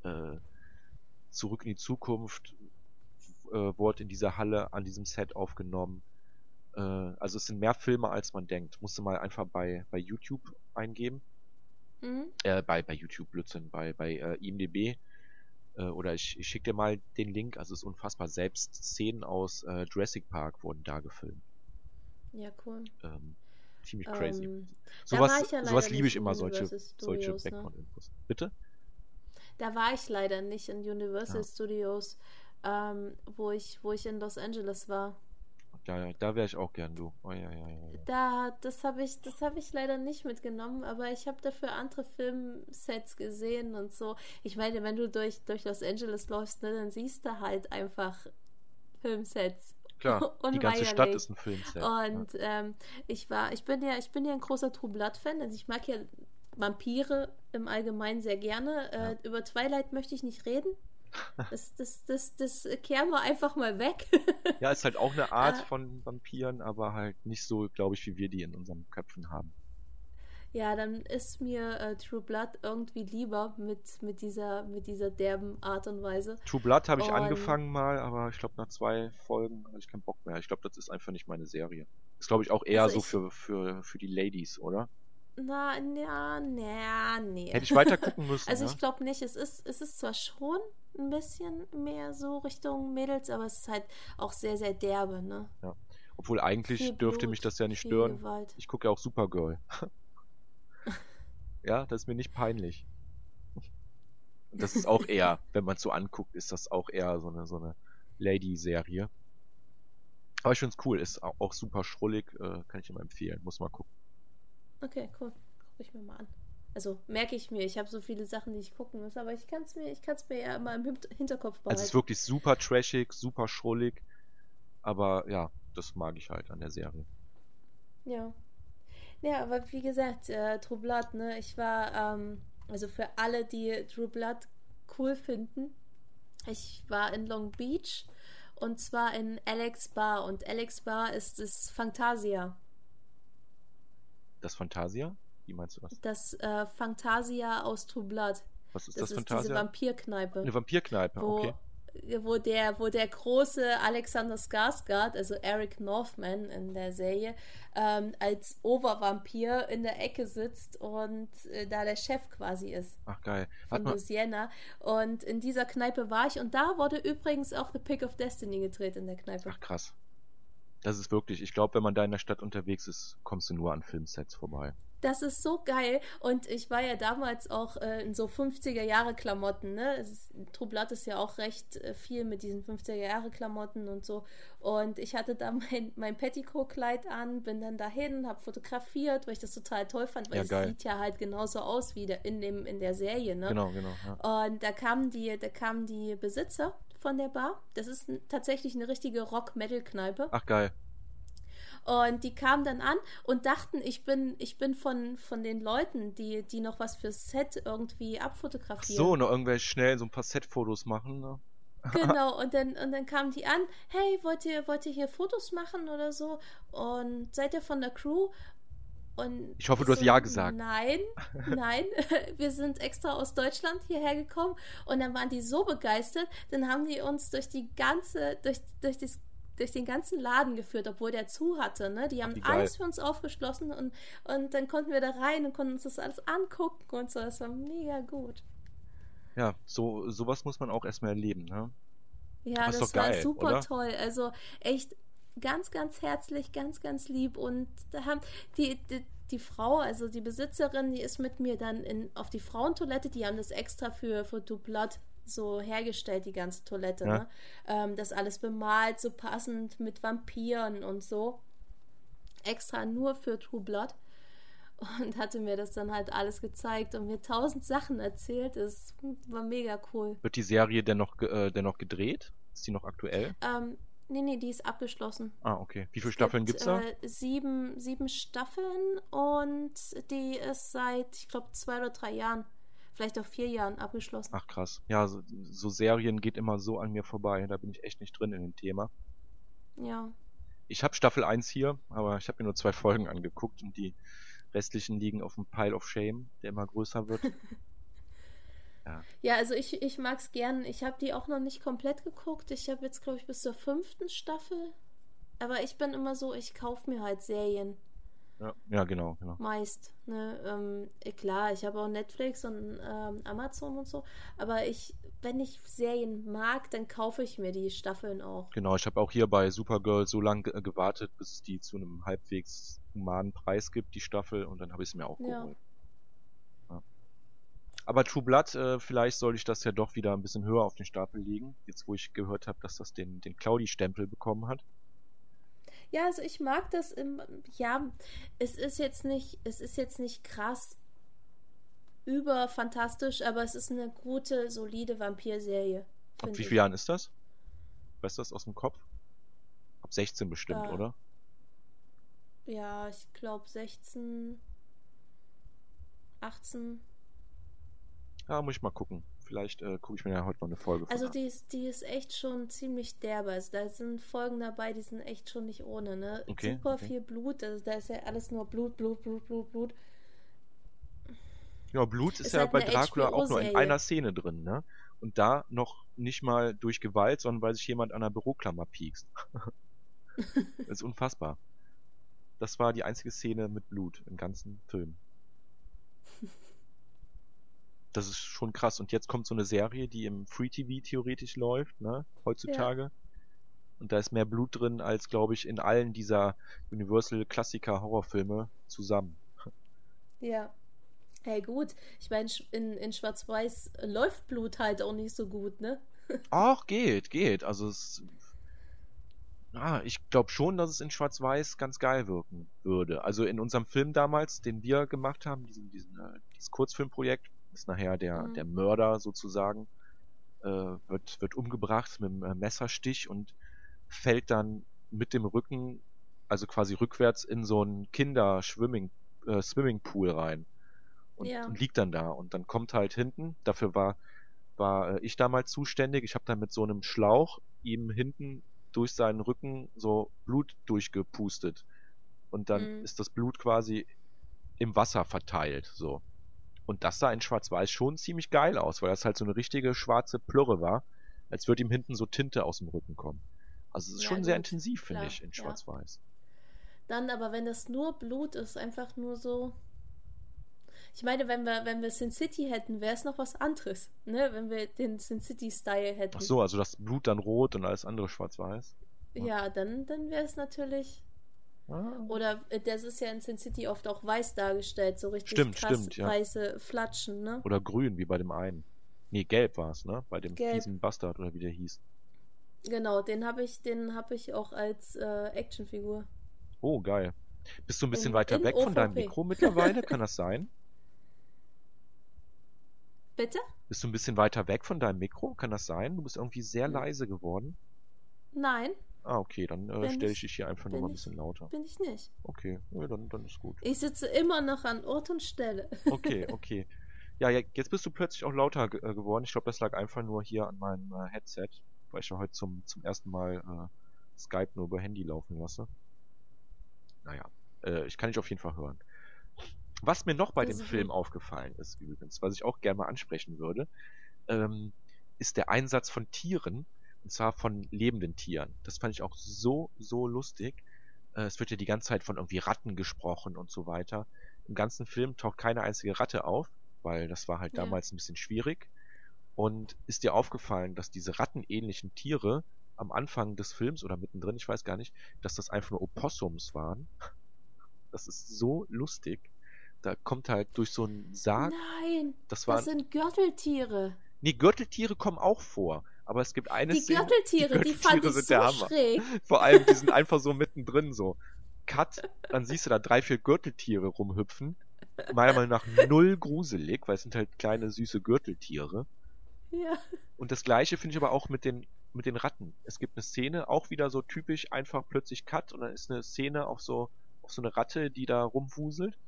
äh, Zurück in die Zukunft äh, wurde in dieser Halle an diesem Set aufgenommen. Äh, also es sind mehr Filme, als man denkt. Musste mal einfach bei, bei YouTube eingeben. Mhm. Äh, bei, bei YouTube, Blödsinn, bei, bei äh, IMDB. Äh, oder ich, ich schicke dir mal den Link, also es ist unfassbar. Selbst Szenen aus äh, Jurassic Park wurden da gefilmt. Ja, cool. Ähm, ziemlich crazy. Ähm, sowas ja sowas liebe ich immer, solche, Universal solche Studios, ne? Background-Infos. Bitte? Da war ich leider nicht in Universal Ja. Studios, ähm, wo, ich, wo ich in Los Angeles war. Ja, ja, da wäre ich auch gern, du. Oh, ja, ja, ja, ja. Da, das habe ich, das habe ich leider nicht mitgenommen, aber ich habe dafür andere Filmsets gesehen und so. Ich meine, wenn du durch, durch Los Angeles läufst, ne, dann siehst du halt einfach Filmsets. Klar, <laughs> die ganze Stadt ist ein Filmset. Und ähm, ich war, ich bin ja, ich bin ja ein großer True Blood Fan. Also ich mag ja Vampire im Allgemeinen sehr gerne. Äh, Ja. Über Twilight möchte ich nicht reden. Das, das, das, das kehren wir einfach mal weg. Ja, ist halt auch eine Art Ah. von Vampiren, aber halt nicht so, glaube ich, wie wir die in unseren Köpfen haben. ja, dann ist mir äh, True Blood irgendwie lieber mit, mit, dieser, mit dieser derben Art und Weise. True Blood habe ich Und- angefangen mal, aber ich glaube nach zwei Folgen hatte ich keinen Bock mehr. Ich glaube, das ist einfach nicht meine Serie. Ist glaube ich auch eher Also so ich- für, für, für die Ladies, oder? Na, na, na, nee. Hätte ich weiter gucken <laughs> müssen. Also ne? ich glaube nicht, es ist, es ist zwar schon ein bisschen mehr so Richtung Mädels, aber es ist halt auch sehr, sehr derbe, ne? Obwohl eigentlich Viel dürfte Blut, mich das ja nicht stören. Gewalt. Ich gucke ja auch Supergirl. <laughs> ja, das ist mir nicht peinlich. Das ist auch eher, <laughs> wenn man es so anguckt, ist das auch eher so eine, so eine Lady-Serie. Aber ich finde es cool, ist au- auch super schrullig, äh, kann ich immer empfehlen, muss mal gucken. Okay, cool. Guck ich mir mal an. Also merke ich mir, ich habe so viele Sachen, die ich gucken muss, aber ich kann es mir, ich kann es mir ja immer im Hint- Hinterkopf behalten. Also es ist wirklich super trashig, super schrullig, aber ja, das mag ich halt an der Serie. Ja. Ja, aber wie gesagt, äh, True Blood, ne, ich war, ähm, also für alle, die True Blood cool finden, ich war in Long Beach und zwar in Alex Bar und Alex Bar ist das Fantasia. Das Fantasia? Wie meinst du das? Das äh, Fantasia aus True Blood. Was ist Das, das, ist diese Fantasia? Vampirkneipe. Eine Vampirkneipe, wo, okay. wo, der, wo der große Alexander Skarsgård, also Eric Northman in der Serie, ähm, als Obervampir in der Ecke sitzt und äh, da der Chef quasi ist Ach geil. von Warte mal, Louisiana. Und in dieser Kneipe war ich und da wurde übrigens auch The Pick of Destiny gedreht in der Kneipe. ach krass. Das ist wirklich, ich glaube, wenn man da in der Stadt unterwegs ist, kommst du nur an Filmsets vorbei. Das ist so geil. Und ich war ja damals auch äh, in so 50er Jahre Klamotten, ne? Es ist, ja auch recht äh, viel mit diesen 50er Jahre Klamotten und so. Und ich hatte da <laughs> mein, mein Petticoat-Kleid an, bin dann dahin, habe fotografiert, weil ich das total toll fand, weil Ja, es geil. sieht ja halt genauso aus wie der, in, dem, in der Serie, ne? Genau, genau. Ja. Und da kamen die, da kamen die Besitzer von der Bar. Das ist tatsächlich eine richtige Rock-Metal-Kneipe. Ach geil. Und die kamen dann an und dachten, ich bin, ich bin von, von den Leuten, die, die noch was fürs Set irgendwie Ach abfotografieren. so, noch irgendwelche schnell so ein paar Set-Fotos machen. Ne? <laughs> Genau, und dann, und dann kamen die an, hey, wollt ihr, wollt ihr hier Fotos machen oder so? Und seid ihr von der Crew? Und Ich hoffe, du hast Ja gesagt. Nein, <laughs> nein, <laughs> wir sind extra aus Deutschland hierher gekommen und dann waren die so begeistert, dann haben die uns durch die ganze, durch, durch, das, durch den ganzen Laden geführt, obwohl der zu hatte. Ne? Die haben geil. alles für uns aufgeschlossen und, und dann konnten wir da rein und konnten uns das alles angucken und so. Das war mega gut. Ja, so sowas muss man auch erstmal erleben, ne? Ja, das doch war geil, super oder? toll. Also echt ganz, ganz herzlich, ganz, ganz lieb. Und da haben die, die, die Frau, also die Besitzerin, die ist mit mir dann in, auf die Frauentoilette. Die haben das extra für, für Duplat so hergestellt, die ganze Toilette. Ja. Ne? Ähm, das alles bemalt, so passend mit Vampiren und so. Extra nur für True Blood. Und hatte mir das dann halt alles gezeigt und mir tausend Sachen erzählt. Das war mega cool. Wird die Serie denn noch, äh, denn noch gedreht? Ist die noch aktuell? Ähm, nee, nee, die ist abgeschlossen. Ah, okay. Wie viele Es Staffeln gibt, gibt's da? Äh, sieben, sieben Staffeln und die ist seit, ich glaube, zwei oder drei Jahren, vielleicht auch vier Jahren abgeschlossen. Ach krass. Ja, so, so Serien geht immer so an mir vorbei. Da bin ich echt nicht drin in dem Thema. Ja. Ich habe Staffel 1 hier, aber ich habe mir nur zwei <laughs> Folgen angeguckt und die restlichen liegen auf dem Pile of Shame, der immer größer wird. <laughs> Ja, also ich, ich mag es gern. Ich habe die auch noch nicht komplett geguckt. Ich habe jetzt, glaube ich, bis zur fünften Staffel. Aber ich bin immer so, ich kaufe mir halt Serien. Ja, ja genau, genau. Meist. Ne? Ähm, klar, ich habe auch Netflix und ähm, Amazon und so, aber ich, wenn ich Serien mag, dann kaufe ich mir die Staffeln auch. Genau, ich habe auch hier bei Supergirl so lange gewartet, bis es die zu einem halbwegs humanen Preis gibt, die Staffel, und dann habe ich es mir auch ja. geholt. Aber True Blood, äh, vielleicht soll ich das ja doch wieder ein bisschen höher auf den Stapel legen, jetzt wo ich gehört habe, dass das den, den Claudi-Stempel bekommen hat. Ja, also ich mag das im, ja, es ist jetzt nicht, es ist jetzt nicht krass überfantastisch, aber es ist eine gute, solide Vampirserie. Ab wie vielen Jahren ist das? Weißt du das aus dem Kopf? Ab 16 bestimmt, ja. oder? Ja, ich glaube 16, 18. Ja, muss ich mal gucken. Vielleicht äh, gucke ich mir ja heute noch eine Folge Also die ist, die ist echt schon ziemlich derbe. Also da sind Folgen dabei, die sind echt schon nicht ohne, ne? Okay, Super okay. viel Blut, also da ist ja alles nur Blut, Blut, Blut, Blut, Blut. Ja, Blut ist, ist ja halt bei Dracula auch nur in einer Szene drin, ne? Und da noch nicht mal durch Gewalt, sondern weil sich jemand an der Büroklammer piekst. <laughs> das ist unfassbar. Das war die einzige Szene mit Blut im ganzen Film das ist schon krass. Und jetzt kommt so eine Serie, die im Free TV theoretisch läuft, ne, heutzutage. Ja. Und da ist mehr Blut drin als, glaube ich, in allen dieser Universal-Klassiker-Horrorfilme zusammen. Ja. Hey, gut. Ich meine, in, in Schwarz-Weiß läuft Blut halt auch nicht so gut, ne? <laughs> Ach, geht, geht. Also es. Ah, ich glaube schon, dass es in Schwarz-Weiß ganz geil wirken würde. Also in unserem Film damals, den wir gemacht haben, diesen, diesen, äh, dieses Kurzfilmprojekt, ist nachher der, mhm. der Mörder sozusagen, äh, wird, wird umgebracht mit einem äh, Messerstich und fällt dann mit dem Rücken, also quasi rückwärts in so einen Kinderswimming äh, Swimmingpool rein und, ja. und, liegt dann da und dann kommt halt hinten, dafür war war äh, ich damals zuständig, ich habe dann mit so einem Schlauch ihm hinten durch seinen Rücken so Blut durchgepustet und dann mhm. ist das Blut quasi im Wasser verteilt so und das sah in Schwarz-Weiß schon ziemlich geil aus, weil das halt so eine richtige schwarze Plürre war, als würde ihm hinten so Tinte aus dem Rücken kommen. Also es ist ja, schon gut. sehr intensiv, finde ich, in Schwarz-Weiß. Ja. Dann aber, wenn das nur Blut ist, einfach nur so. Ich meine, wenn wir, wenn wir Sin City hätten, wäre es noch was anderes, ne? Wenn wir den Sin City-Style hätten. Ach so, also das Blut dann rot und alles andere schwarz-weiß. Ja. ja, dann, dann wäre es natürlich. Oder äh, das ist ja in Sin City oft auch weiß dargestellt, so richtig stimmt, krass stimmt, ja. weiße Flatschen, ne? Oder grün, wie bei dem einen. Nee, gelb war es, ne? Bei dem gelb. fiesen Bastard oder wie der hieß. Genau, den habe ich, den habe ich auch als äh, Actionfigur. Oh, geil. Bist du ein bisschen in, weiter weg OVP. von deinem Mikro mittlerweile? Kann das <laughs> sein? Bitte? Bist du ein bisschen weiter weg von deinem Mikro? Kann das sein? Du bist irgendwie sehr hm. leise geworden. Nein. Ah, okay, dann äh, stelle ich dich hier einfach nur mal ein bisschen lauter. Bin ich nicht. Okay, ja, dann, dann ist gut. Ich sitze immer noch an Ort und Stelle. Okay, <laughs> okay. Ja, jetzt bist du plötzlich auch lauter äh, geworden. Ich glaube, das lag einfach nur hier an meinem äh, Headset, weil ich ja heute zum, zum ersten Mal äh, Skype nur über Handy laufen lasse. Naja, äh, ich kann dich auf jeden Fall hören. Was mir noch bei dem Film aufgefallen ist, übrigens, was ich auch gerne mal ansprechen würde, ähm, ist der Einsatz von Tieren und zwar von lebenden Tieren. Das fand ich auch so, so lustig. Äh, es wird ja die ganze Zeit von irgendwie Ratten gesprochen und so weiter. Im ganzen Film taucht keine einzige Ratte auf, weil das war halt ja. damals ein bisschen schwierig. Und ist dir aufgefallen, dass diese rattenähnlichen Tiere am Anfang des Films oder mittendrin, ich weiß gar nicht, dass das einfach nur Opossums waren? <laughs> Das ist so lustig. Da kommt halt durch so einen Sarg. Nein, das, waren, das sind Gürteltiere. Nee, Gürteltiere kommen auch vor. Aber es gibt eine die Szene. Gürteltiere, die, Gürteltiere die fand ich so Hammer. schräg. Vor allem, die sind <laughs> einfach so mittendrin so. Cut, dann siehst du da drei, vier Gürteltiere rumhüpfen. Meiner Meinung nach null gruselig, weil es sind halt kleine, süße Gürteltiere. Ja. Und das gleiche finde ich aber auch mit den, mit den Ratten. Es gibt eine Szene, auch wieder so typisch, einfach plötzlich Cut und dann ist eine Szene auf so, auf so eine Ratte, die da rumwuselt.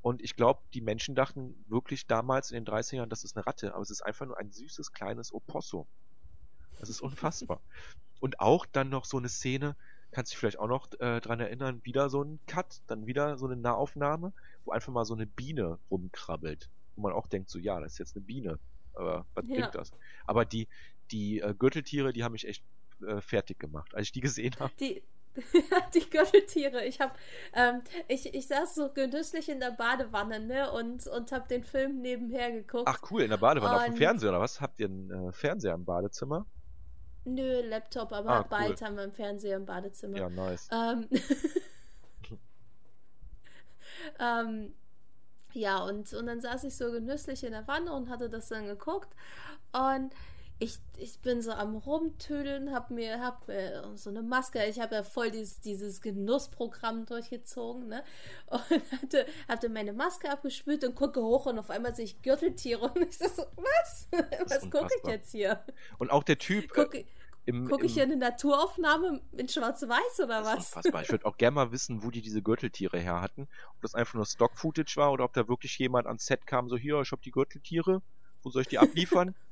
Und ich glaube, die Menschen dachten wirklich damals in den 30ern, das ist eine Ratte, aber es ist einfach nur ein süßes kleines Opossum. Das ist unfassbar. Und auch dann noch so eine Szene, kannst du dich vielleicht auch noch äh, dran erinnern, wieder so ein Cut, dann wieder so eine Nahaufnahme, wo einfach mal so eine Biene rumkrabbelt. Wo man auch denkt, so ja, das ist jetzt eine Biene. Aber was ja. bringt das? Aber die, die äh, Gürteltiere, die haben mich echt äh, fertig gemacht, als ich die gesehen habe. Die, <laughs> die Gürteltiere. Ich habe, ähm, ich, ich saß so genüsslich in der Badewanne, ne, und, und habe den Film nebenher geguckt. Ach cool, in der Badewanne, und... auf dem Fernseher oder was? Habt ihr einen äh, Fernseher im Badezimmer? Nö, Laptop, aber ah, bald haben wir einen Fernseher im Badezimmer. Ja, nice. Ähm, <laughs> ähm, ja, und, und dann saß ich so genüsslich in der Wanne und hatte das dann geguckt. Und ich, ich bin so am Rumtüdeln, hab mir, hab mir so eine Maske, ich habe ja voll dieses, dieses Genussprogramm durchgezogen, ne? Und <laughs> hatte, hatte meine Maske abgespült und gucke hoch und auf einmal sehe ich Gürteltiere und ich so, was? <laughs> Was gucke ich jetzt hier? Und auch der Typ. Guck, äh, Gucke ich hier eine Naturaufnahme in Schwarz-Weiß oder was? Unfassbar. Ich würde auch gerne mal wissen, wo die diese Gürteltiere her hatten. Ob das einfach nur Stock-Footage war oder ob da wirklich jemand ans Set kam, so hier, ich habe die Gürteltiere, wo soll ich die abliefern? <laughs>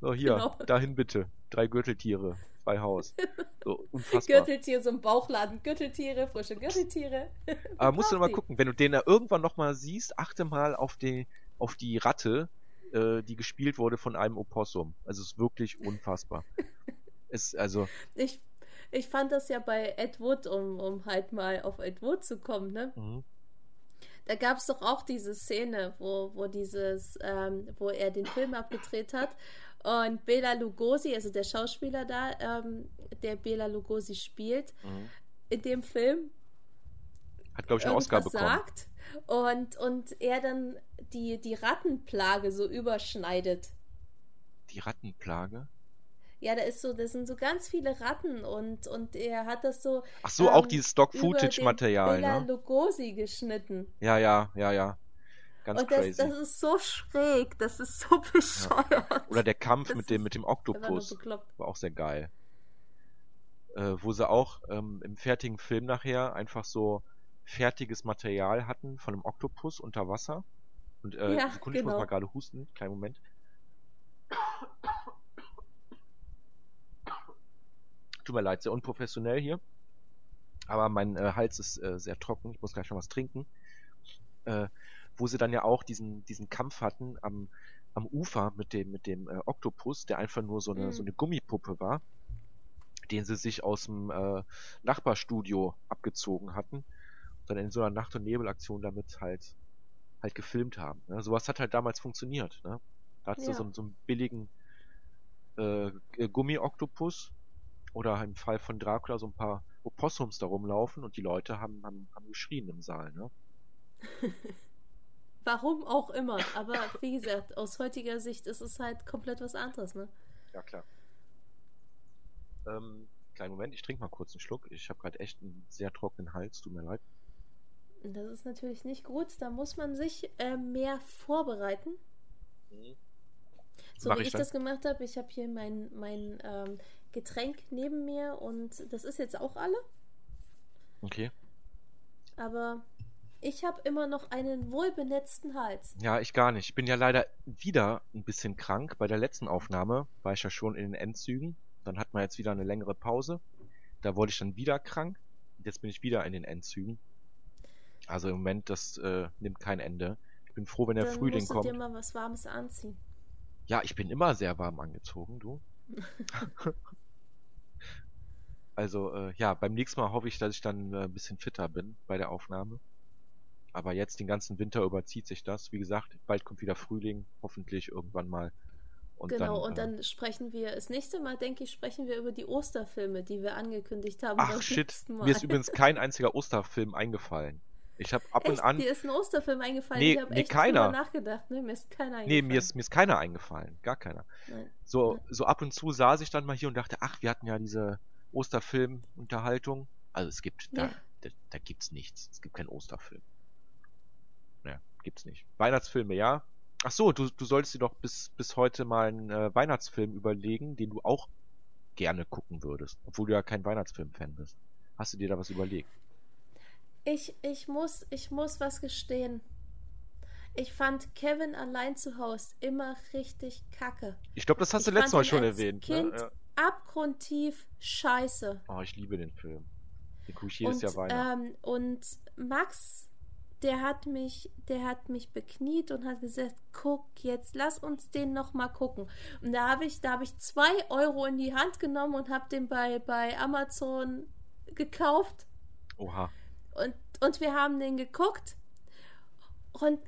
So, hier, genau. dahin bitte. Drei Gürteltiere, zwei Haus. So, <laughs> unfassbar. Gürteltier, so ein Bauchladen. Gürteltiere, frische Gürteltiere. <laughs> Aber musst du mal gucken, wenn du den da irgendwann nochmal siehst, achte mal auf die, auf die Ratte, äh, die gespielt wurde von einem Opossum. Also es ist wirklich unfassbar. es, also. <laughs> Ich, ich fand das ja bei Ed Wood, um, um halt mal auf Ed Wood zu kommen, ne? Mhm. Da gab es doch auch diese Szene, wo, wo dieses, ähm, wo er den Film abgedreht hat und Bela Lugosi, also der Schauspieler da, ähm, der Bela Lugosi spielt, mhm. in dem Film. Hat, glaube ich, einen Oscar bekommen. Sagt und, und er dann die, die Rattenplage so überschneidet. Die Rattenplage? Ja, da ist so, das sind so ganz viele Ratten und, und er hat das so. Ach so, ähm, auch dieses Stock-Footage-Material. Bela ne? Lugosi geschnitten. Ja, ja, ja, ja. Ganz und das, crazy. das ist so schräg, das ist so <laughs> bescheuert. Ja. Oder der Kampf mit dem, mit dem Oktopus. War auch sehr geil. Äh, wo sie auch ähm, im fertigen Film nachher einfach so fertiges Material hatten von einem Oktopus unter Wasser. Und äh, ja, Sekunde, genau. ich muss genau. mal gerade husten. Kleinen Moment. Tut mir leid, sehr unprofessionell hier. Aber mein äh, Hals ist äh, sehr trocken. Ich muss gleich schon was trinken. Äh, wo sie dann ja auch diesen, diesen Kampf hatten am, am Ufer mit dem, mit dem äh, Oktopus, der einfach nur so eine, mhm. so eine Gummipuppe war, den sie sich aus dem äh, Nachbarstudio abgezogen hatten und dann in so einer Nacht- und Nebelaktion damit halt halt gefilmt haben. Ne? Sowas hat halt damals funktioniert. Ne? Da hattest ja. du so, so einen billigen äh, Gummi-Oktopus oder im Fall von Dracula so ein paar Opossums da rumlaufen und die Leute haben, haben, haben geschrien im Saal. Ne? <laughs> Warum auch immer. Aber wie gesagt, aus heutiger Sicht ist es halt komplett was anderes, ne? Ja, klar. Ähm, kleinen Moment, ich trinke mal kurz einen Schluck. Ich habe gerade echt einen sehr trockenen Hals, tut mir leid. Das ist natürlich nicht gut. Da muss man sich äh, mehr vorbereiten. Mhm. So Mach wie ich, ich das gemacht habe, ich habe hier mein, mein ähm, Getränk neben mir und das ist jetzt auch alle. Okay. Aber ich habe immer noch einen wohlbenetzten Hals. Ja, ich gar nicht. Ich bin ja leider wieder ein bisschen krank. Bei der letzten Aufnahme war ich ja schon in den Endzügen. Dann hat man jetzt wieder eine längere Pause. Da wurde ich dann wieder krank. Jetzt bin ich wieder in den Endzügen. Also im Moment, das äh, nimmt kein Ende. Ich bin froh, wenn der dann Frühling musst kommt. Du dir mal was Warmes anziehen. Ja, ich bin immer sehr warm angezogen, du. <laughs> also äh, ja, beim nächsten Mal hoffe ich, dass ich dann äh, ein bisschen fitter bin bei der Aufnahme. Aber jetzt den ganzen Winter überzieht sich das. Wie gesagt, bald kommt wieder Frühling, hoffentlich irgendwann mal. Und genau, dann, und dann äh, sprechen wir, das nächste Mal, denke ich, sprechen wir über die Osterfilme, die wir angekündigt haben. Ach shit, mir ist übrigens kein einziger Osterfilm eingefallen. Ich habe ab echt? und an. Dir ist ein Osterfilm eingefallen? Nee, ich habe echt keiner. nachgedacht. Nee, mir ist keiner eingefallen. Nee, mir ist, mir ist keiner eingefallen. Gar keiner. Nein. So, so ab und zu saß ich dann mal hier und dachte, ach, wir hatten ja diese Osterfilm-Unterhaltung. Also es gibt, ja. da, da, da gibt's nichts. Es gibt keinen Osterfilm gibt's nicht. Weihnachtsfilme, ja. Ach so, du, du solltest dir doch bis, bis heute mal einen äh, Weihnachtsfilm überlegen, den du auch gerne gucken würdest, obwohl du ja kein Weihnachtsfilm-Fan bist. Hast du dir da was überlegt? Ich, ich muss, ich muss was gestehen. Ich fand Kevin allein zu Hause immer richtig kacke. Ich glaube, das hast ich du letztes Mal schon erwähnt. Ne? Kind ne? ja. abgrundtief scheiße. Oh, ich liebe den Film. Den gucke ich jedes Jahr Weihnachten. Ähm, und Max der hat mich, der hat mich bekniet und hat gesagt, guck jetzt, lass uns den noch mal gucken. Und da habe ich, da habe ich zwei Euro in die Hand genommen und habe den bei, bei Amazon gekauft. Oha. Und, und wir haben den geguckt. Und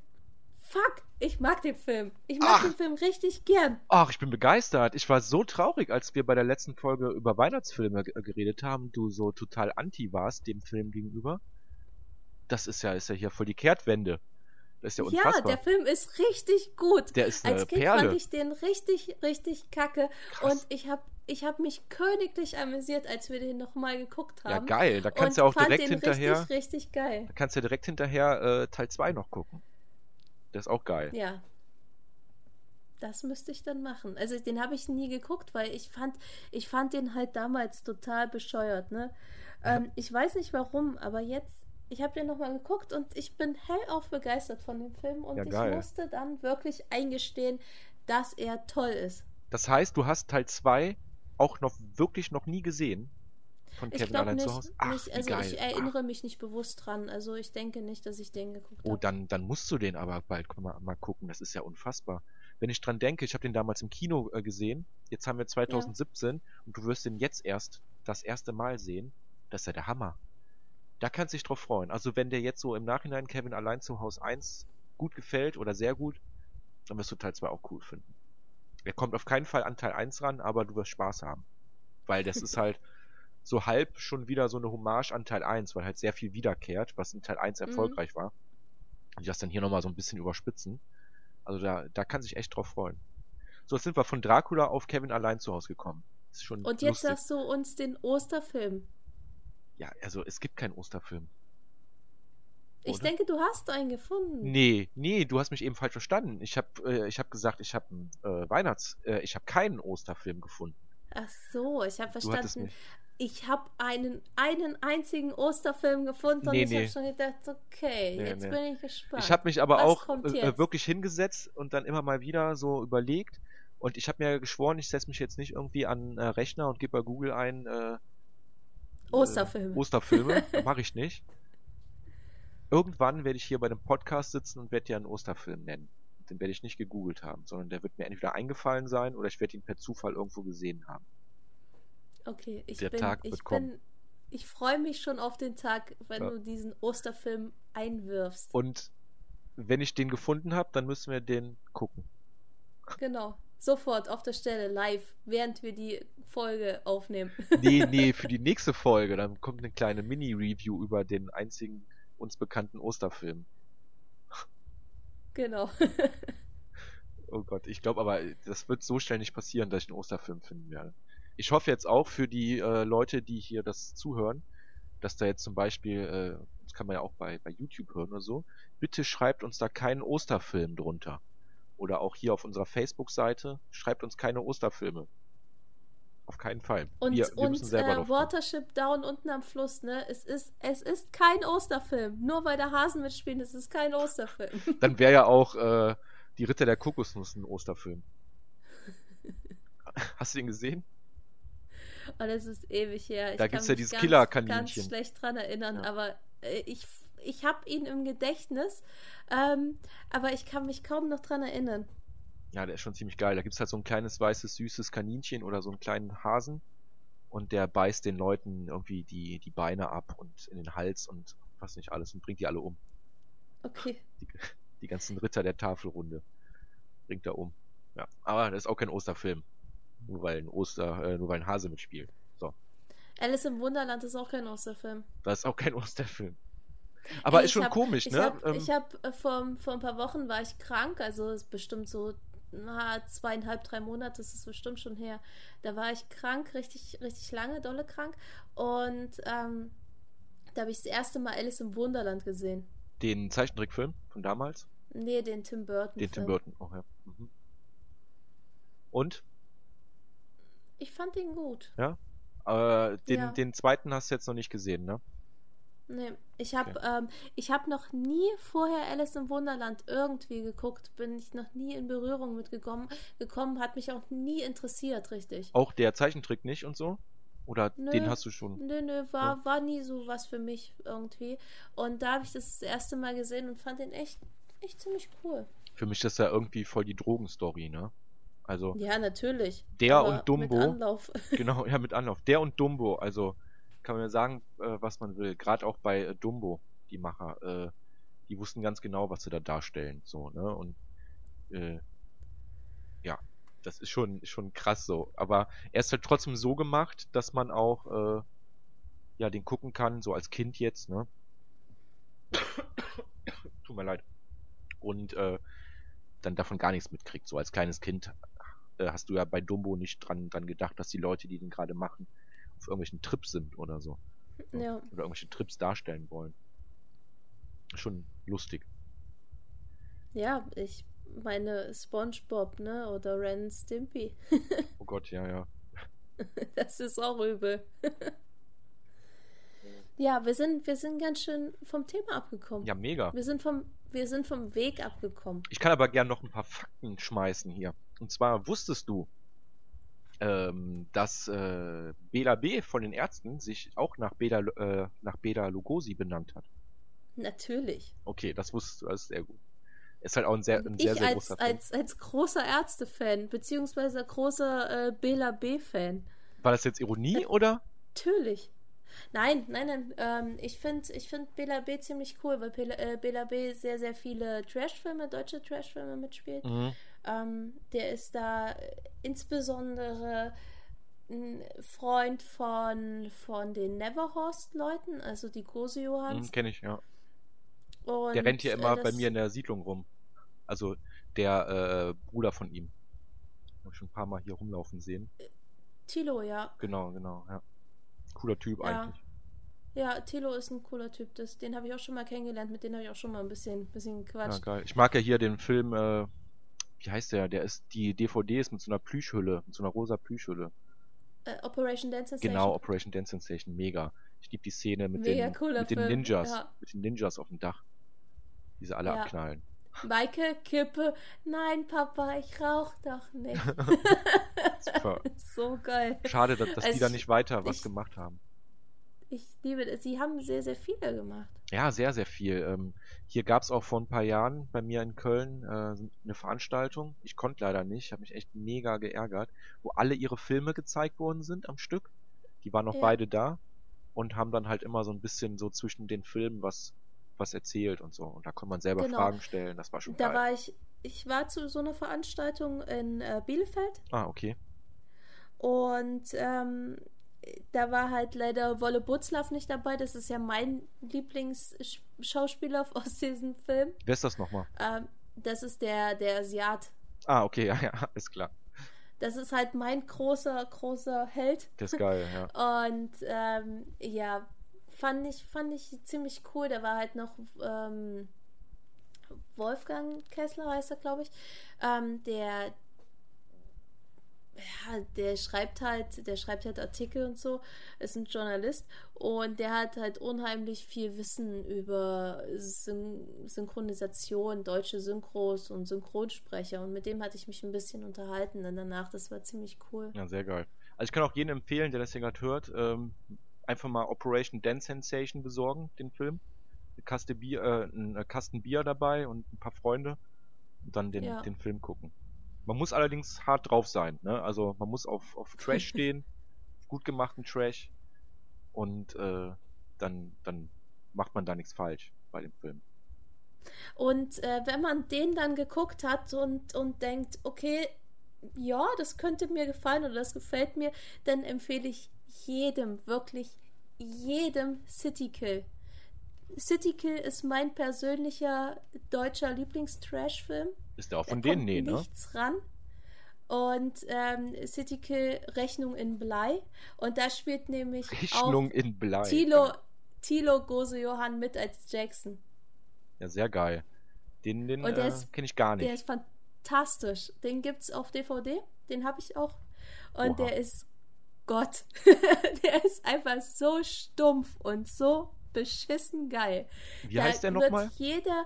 fuck, ich mag den Film. Ich mag Ach. den Film richtig gern. Ach, ich bin begeistert. Ich war so traurig, als wir bei der letzten Folge über Weihnachtsfilme geredet haben, du so total anti warst dem Film gegenüber. Das ist ja, ist ja hier voll die Kehrtwende. Das ist ja Ja, unfassbar. der Film ist richtig gut. Der ist eine Als Kind Perle. fand ich den richtig, richtig kacke. Krass. Und ich habe ich hab mich königlich amüsiert, als wir den nochmal geguckt ja, haben. geil. Da kannst du auch fand direkt den hinterher, Richtig, richtig geil. da kannst du ja direkt hinterher äh, Teil 2 noch gucken. Das ist auch geil. Ja. Das müsste ich dann machen. Also den habe ich nie geguckt, weil ich fand, ich fand den halt damals total bescheuert, ne? Ähm, ich weiß nicht warum, aber jetzt, ich habe den nochmal geguckt und ich bin hellauf begeistert von dem Film und Ja, ich geil. musste dann wirklich eingestehen, dass er toll ist. Das heißt, du hast Teil 2 auch noch wirklich noch nie gesehen von Ich Kevin allein nicht, zu Hause. Ach, nicht also geil. ich erinnere mich nicht bewusst dran. Also ich denke nicht, dass ich den geguckt Oh, habe. dann, dann musst du den aber bald mal, mal gucken. Das ist ja unfassbar. Wenn ich dran denke, ich habe den damals im Kino äh, gesehen. Jetzt haben wir 2017 und du wirst den jetzt erst das erste Mal sehen. Das ist ja der Hammer. Da kannst du dich drauf freuen. Also wenn dir jetzt so im Nachhinein Kevin allein zu Haus 1 gut gefällt oder sehr gut, dann wirst du Teil 2 auch cool finden. Er kommt auf keinen Fall an Teil 1 ran, aber du wirst Spaß haben. Weil das ist halt <laughs> so halb schon wieder so eine Hommage an Teil 1, weil halt sehr viel wiederkehrt, was in Teil 1 Mhm. erfolgreich war. Und die das dann hier nochmal so ein bisschen überspitzen. Also da, da kann sich echt drauf freuen. So, jetzt sind wir von Dracula auf Kevin allein zu Hause gekommen. Ist schon Und jetzt lustig. sagst du uns den Osterfilm. Ja, also es gibt keinen Osterfilm. Ich Oder? denke, du hast einen gefunden. Nee, nee, du hast mich eben falsch verstanden. Ich habe äh, ich hab gesagt, ich habe einen äh, Weihnachts... Äh, ich habe keinen Osterfilm gefunden. Ach so, ich habe verstanden. Ich habe einen, einen einzigen Osterfilm gefunden Nee, und ich nee. habe schon gedacht, okay, Nee, jetzt bin ich gespannt. Ich habe mich aber Was auch äh, wirklich hingesetzt und dann immer mal wieder so überlegt. Und ich habe mir geschworen, ich setze mich jetzt nicht irgendwie an äh, Rechner und gebe bei Google ein äh, Osterfilme. Äh, Osterfilme. <laughs> Mache ich nicht. Irgendwann werde ich hier bei dem Podcast sitzen und werde dir einen Osterfilm nennen. Den werde ich nicht gegoogelt haben, sondern der wird mir entweder eingefallen sein oder ich werde ihn per Zufall irgendwo gesehen haben. Okay, ich Der bin, Tag ich kommen. bin, ich freue mich schon auf den Tag, wenn Ja. du diesen Osterfilm einwirfst. Und wenn ich den gefunden habe, dann müssen wir den gucken. Genau, sofort auf der Stelle, live, während wir die Folge aufnehmen. <laughs> Nee, nee, für die <laughs> nächste Folge, dann kommt eine kleine Mini-Review über den einzigen uns bekannten Osterfilm. genau. <laughs> Oh Gott, ich glaube aber, das wird so schnell nicht passieren, dass ich einen Osterfilm finden werde. Ich hoffe jetzt auch für die äh, Leute, die hier das zuhören, dass da jetzt zum Beispiel, äh, das kann man ja auch bei, bei YouTube hören oder so, bitte schreibt uns da keinen Osterfilm drunter. Oder auch hier auf unserer Facebook-Seite, schreibt uns keine Osterfilme. Auf keinen Fall. Und, wir, wir müssen und selber äh. Watership Down unten am Fluss, ne? Es ist, es ist kein Osterfilm. Nur weil da Hasen mitspielen, es ist kein Osterfilm. <laughs> Dann wäre ja auch äh, die Ritter der Kokosnuss ein Osterfilm. <laughs> Hast du den gesehen? Und es ist ewig her. Ich Da kann gibt's ja mich dieses Killerkaninchen. ganz schlecht dran erinnern, Ja. aber äh, ich, ich habe ihn im Gedächtnis, ähm, aber ich kann mich kaum noch dran erinnern. Ja, der ist schon ziemlich geil. Da gibt's halt so ein kleines, weißes, süßes Kaninchen oder so einen kleinen Hasen. Und der beißt den Leuten irgendwie die, die Beine ab und in den Hals und was nicht alles und bringt die alle um. Okay. Die, die ganzen Ritter der Tafelrunde bringt er um. Ja, aber das ist auch kein Osterfilm. Nur weil ein Oster, äh, nur weil ein Hase mitspielt. So. Alice im Wunderland ist auch kein Osterfilm. Das ist auch kein <laughs> Osterfilm. Aber Ey, ist schon hab, komisch, ich ne? Hab, Ähm, ich habe äh, vor, vor ein paar Wochen war ich krank, also ist bestimmt so na, zweieinhalb, drei Monate, das ist bestimmt schon her. Da war ich krank, richtig, richtig lange, dolle krank. Und ähm, da habe ich das erste Mal Alice im Wunderland gesehen. den Zeichentrickfilm von damals? Nee, den Tim Burton. Den Tim Film. Burton. Oh, ja. mhm. Und? Ich fand ihn gut. Äh, den, Ja. den zweiten hast du jetzt noch nicht gesehen, ne? Nee, ich habe ähm, ich hab noch nie vorher Alice im Wunderland irgendwie geguckt, bin ich noch nie in Berührung mitgekommen, gekommen, hat mich auch nie interessiert, richtig. Auch der Zeichentrick nicht und so? Oder Nö. den hast du schon? Nö, nö, war, war nie so was für mich irgendwie. Und da habe ich das, das erste Mal gesehen und fand den echt, echt ziemlich cool. Für mich ist das ja irgendwie voll die Drogenstory, ne? Also, Ja, natürlich. Der und Dumbo. Mit Anlauf. genau, ja, mit Anlauf. Der und Dumbo, also kann man ja sagen, äh, was man will. Gerade auch bei äh, Dumbo, die Macher, äh, die wussten ganz genau, was sie da darstellen. So, ne? Und äh, ja, das ist schon, schon krass so. Aber er ist halt trotzdem so gemacht, dass man auch äh, ja den gucken kann, so als Kind jetzt, ne? <coughs> Tut mir leid. Und äh, dann davon gar nichts mitkriegt. So als kleines Kind äh, hast du ja bei Dumbo nicht dran, dran gedacht, dass die Leute, die den gerade machen, auf irgendwelchen Trips sind oder so. Ja. Oder irgendwelche Trips darstellen wollen. Schon lustig. Ja, ich meine SpongeBob, ne? Oder Ren Stimpy. <laughs> oh Gott, ja, ja. das ist auch übel. <laughs> ja, wir sind, wir sind ganz schön vom Thema abgekommen. Ja, mega. Wir sind vom, wir sind vom Weg abgekommen. Ich kann aber gern noch ein paar Fakten schmeißen hier. Und zwar wusstest du, ähm, dass äh, Bela B. von den Ärzten sich auch nach Bela, äh, nach Bela Lugosi benannt hat? Natürlich. Okay, das wusstest du, das ist sehr gut. Ist halt auch ein sehr, ein sehr, ich sehr als, großer Fan. als, als großer Ärzte-Fan, beziehungsweise großer äh, Bela B-Fan. War das jetzt Ironie oder? Natürlich. Nein, nein, nein. Ähm, ich finde ich find Bela B ziemlich cool, weil Bela, äh, Bela B sehr, sehr viele Trashfilme, deutsche Trashfilme mitspielt. Mhm. Ähm, der ist da insbesondere ein Freund von, von den Neverhorst-Leuten, also die Große Johans. Mhm, Kenn ich, ja. Und, Der rennt hier immer äh, bei mir in der Siedlung rum. Also der äh, Bruder von ihm. Hab ich schon ein paar Mal hier rumlaufen sehen. Tilo, ja. Genau, genau, ja. Cooler Typ Ja. eigentlich. Ja, Tilo ist ein cooler Typ. Das, den habe ich auch schon mal kennengelernt. Mit dem habe ich auch schon mal ein bisschen, bisschen Ja, gequatscht. geil. Ich mag ja hier den Film, äh, wie heißt der? Der ist, die DVD ist mit so einer Plüschhülle, mit so einer rosa Plüschhülle. äh, Operation Dance Sensation. Genau, Operation Dance Sensation, mega. Ich liebe die Szene mit Mega den, mit den Ninjas, ja. mit den Ninjas auf dem Dach. Die sie alle Ja. abknallen. Maike, Kippe. Nein, Papa, ich rauch doch nicht. <laughs> Super. <laughs> so geil. Schade, dass, dass Also die da ich- nicht weiter was ich- gemacht haben. Ich liebe das. Sie haben sehr, sehr viele gemacht. Ja, sehr, sehr viel. Ähm, hier gab es auch vor ein paar Jahren bei mir in Köln äh, eine Veranstaltung. Ich konnte leider nicht, habe mich echt mega geärgert, wo alle ihre Filme gezeigt worden sind am Stück. Die waren noch Ja. beide da und haben dann halt immer so ein bisschen so zwischen den Filmen was, was erzählt und so. Und da konnte man selber Genau. Fragen stellen. Das war schon Da geil. war ich, ich war zu so einer Veranstaltung in äh, Bielefeld ah, okay. und ähm, da war halt leider Wolle Butzlaff nicht dabei. Das ist ja mein Lieblingsschauspieler aus diesem Film. Wer ist das nochmal? Ähm, das ist der, der Asiat. Ah, okay, <laughs> ja, ja, ist klar. Das ist halt mein großer, großer Held. Der ist geil, ja. <laughs> Und ähm, ja, fand ich, fand ich ziemlich cool. Da war halt noch ähm, Wolfgang Kessler, heißt er, glaube ich. Ähm, der, ja, der schreibt halt, der schreibt halt Artikel und so, ist ein Journalist und der hat halt unheimlich viel Wissen über Syn Synchronisation, deutsche Synchros und Synchronsprecher und mit dem hatte ich mich ein bisschen unterhalten dann danach, das war ziemlich cool. Ja, sehr geil. Also ich kann auch jedem empfehlen, der das hier gerade hört, ähm, einfach mal Operation Dance Sensation besorgen, den Film. Kaste Bier, äh, ein Kasten Bier dabei und ein paar Freunde und dann den, Ja. den Film gucken. Man muss allerdings hart drauf sein, ne? Also man muss auf, auf <laughs> Trash stehen, gut gemachten Trash und äh, dann, dann macht man da nichts falsch bei dem Film. Und äh, wenn man den dann geguckt hat und, und denkt, okay, ja, das könnte mir gefallen oder das gefällt mir, dann empfehle ich jedem, wirklich jedem City Kill. City Kill ist mein persönlicher deutscher Lieblings-Trash-Film. Ist der auch Da von denen? kommt Nee, ne? nichts ran. Und ähm, City Kill Rechnung in Blei. Und da spielt nämlich Rechnung in Blei. Tilo, Tilo Gose Johann mit als Jackson. Ja, sehr geil. Den, den der äh, kenne ich gar nicht. Der ist fantastisch. Den gibt's auf DVD. Den habe ich auch. Und Oha. der ist Gott. <laughs> der ist einfach so stumpf und so beschissen geil. Wie da heißt der nochmal? Jeder,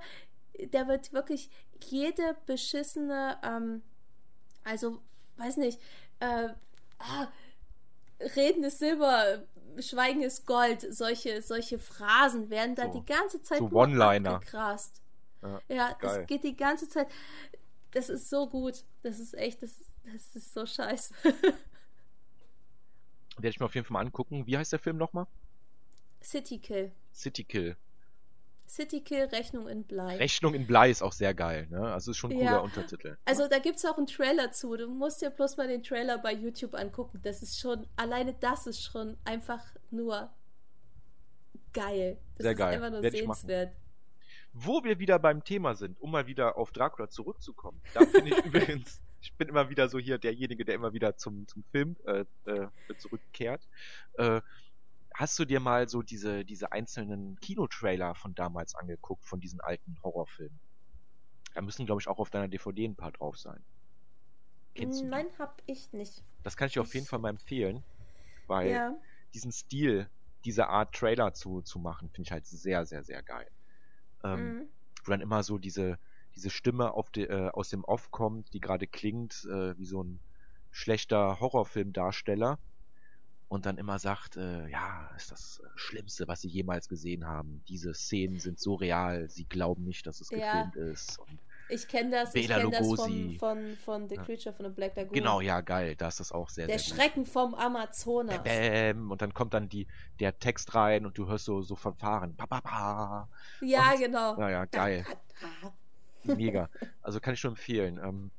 da wird wirklich jede beschissene, ähm, also, weiß nicht, äh, ah, Reden ist Silber, Schweigen ist Gold, solche, solche Phrasen werden da So- die ganze Zeit so One-Liner. Ja, Ja, das geht die ganze Zeit. Das ist so gut. Das ist echt, das, das ist so scheiße. <laughs> Werde ich mir auf jeden Fall mal angucken. Wie heißt der Film nochmal? City Kill. City Kill. City Kill Rechnung in Blei. Rechnung in Blei ist auch sehr geil, ne? Also ist schon ein cooler Ja. Untertitel. Also da gibt es auch einen Trailer zu. Du musst dir bloß mal den Trailer bei YouTube angucken. Das ist schon, alleine das ist schon einfach nur geil. Das Sehr ist geil. einfach nur Werd sehenswert. Wo wir wieder beim Thema sind, um mal wieder auf Dracula zurückzukommen. Da finde ich <laughs> übrigens, ich bin immer wieder so hier derjenige, der immer wieder zum, zum Film äh, äh, zurückkehrt. Äh, hast du dir mal so diese, diese einzelnen Kinotrailer von damals angeguckt, von diesen alten Horrorfilmen? Da müssen, glaube ich, auch auf deiner DVD ein paar drauf sein. Kennst du? Nein, hab ich nicht. Das kann ich dir auf jeden Fall mal empfehlen, weil Ja. diesen Stil, diese Art Trailer zu, zu machen, finde ich halt sehr, sehr, sehr geil. Ähm, Mhm. wo dann immer so diese, diese Stimme de, äh, aus dem Off kommt, die gerade klingt äh, wie so ein schlechter Horrorfilmdarsteller und dann immer sagt, äh, ja, ist das äh, Schlimmste, was sie jemals gesehen haben. Diese Szenen sind so real, sie glauben nicht, dass es Ja. gefilmt ist. Und Ich kenne das, ich Bela kenn das von, von, von The. Creature von the Black Lagoon. genau, ja, geil, da ist das auch sehr, Der sehr gut. Schrecken vom Amazonas. Bäm, und dann kommt dann die, der Text rein und du hörst so, so Fanfaren. Pa, pa, pa. Ja, Und- genau. Naja, geil. Mega. Also kann ich schon empfehlen. Ähm,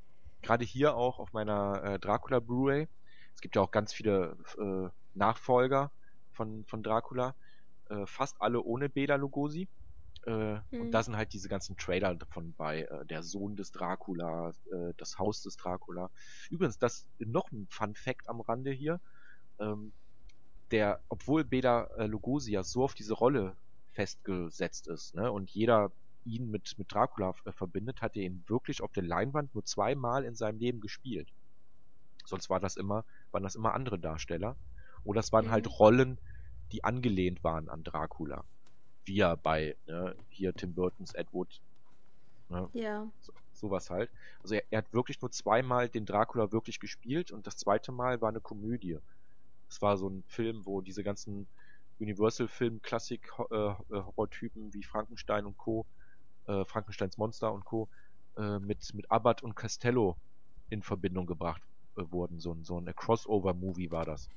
Gerade hier auch auf meiner äh, Dracula Blu-ray. Es gibt ja auch ganz viele äh, Nachfolger von, von Dracula. Äh, fast alle ohne Bela Lugosi. Äh, Mhm. Und da sind halt diese ganzen Trailer davon bei. Äh, der Sohn des Dracula, äh, das Haus des Dracula. Übrigens, das noch ein Fun Fact am Rande hier. Ähm, der, obwohl Bela äh, Lugosi ja so auf diese Rolle festgesetzt ist, ne, und jeder ihn mit, mit Dracula äh, verbindet, hat er ihn wirklich auf der Leinwand nur zweimal in seinem Leben gespielt. Sonst war das immer, waren das immer andere Darsteller. Oder es waren Mhm. halt Rollen, die angelehnt waren an Dracula. Wie ja bei, ne, hier Tim Burtons Ed Wood. Ne, Ja. so, sowas halt. Also er, er hat wirklich nur zweimal den Dracula wirklich gespielt und das zweite Mal war eine Komödie. Es war so ein Film, wo diese ganzen Universal-Film-Klassik-Horrortypen wie Frankenstein und Co., äh, Frankensteins Monster und Co., äh, mit, mit Abbott und Costello in Verbindung gebracht äh, wurden. So ein, so ein Crossover-Movie war das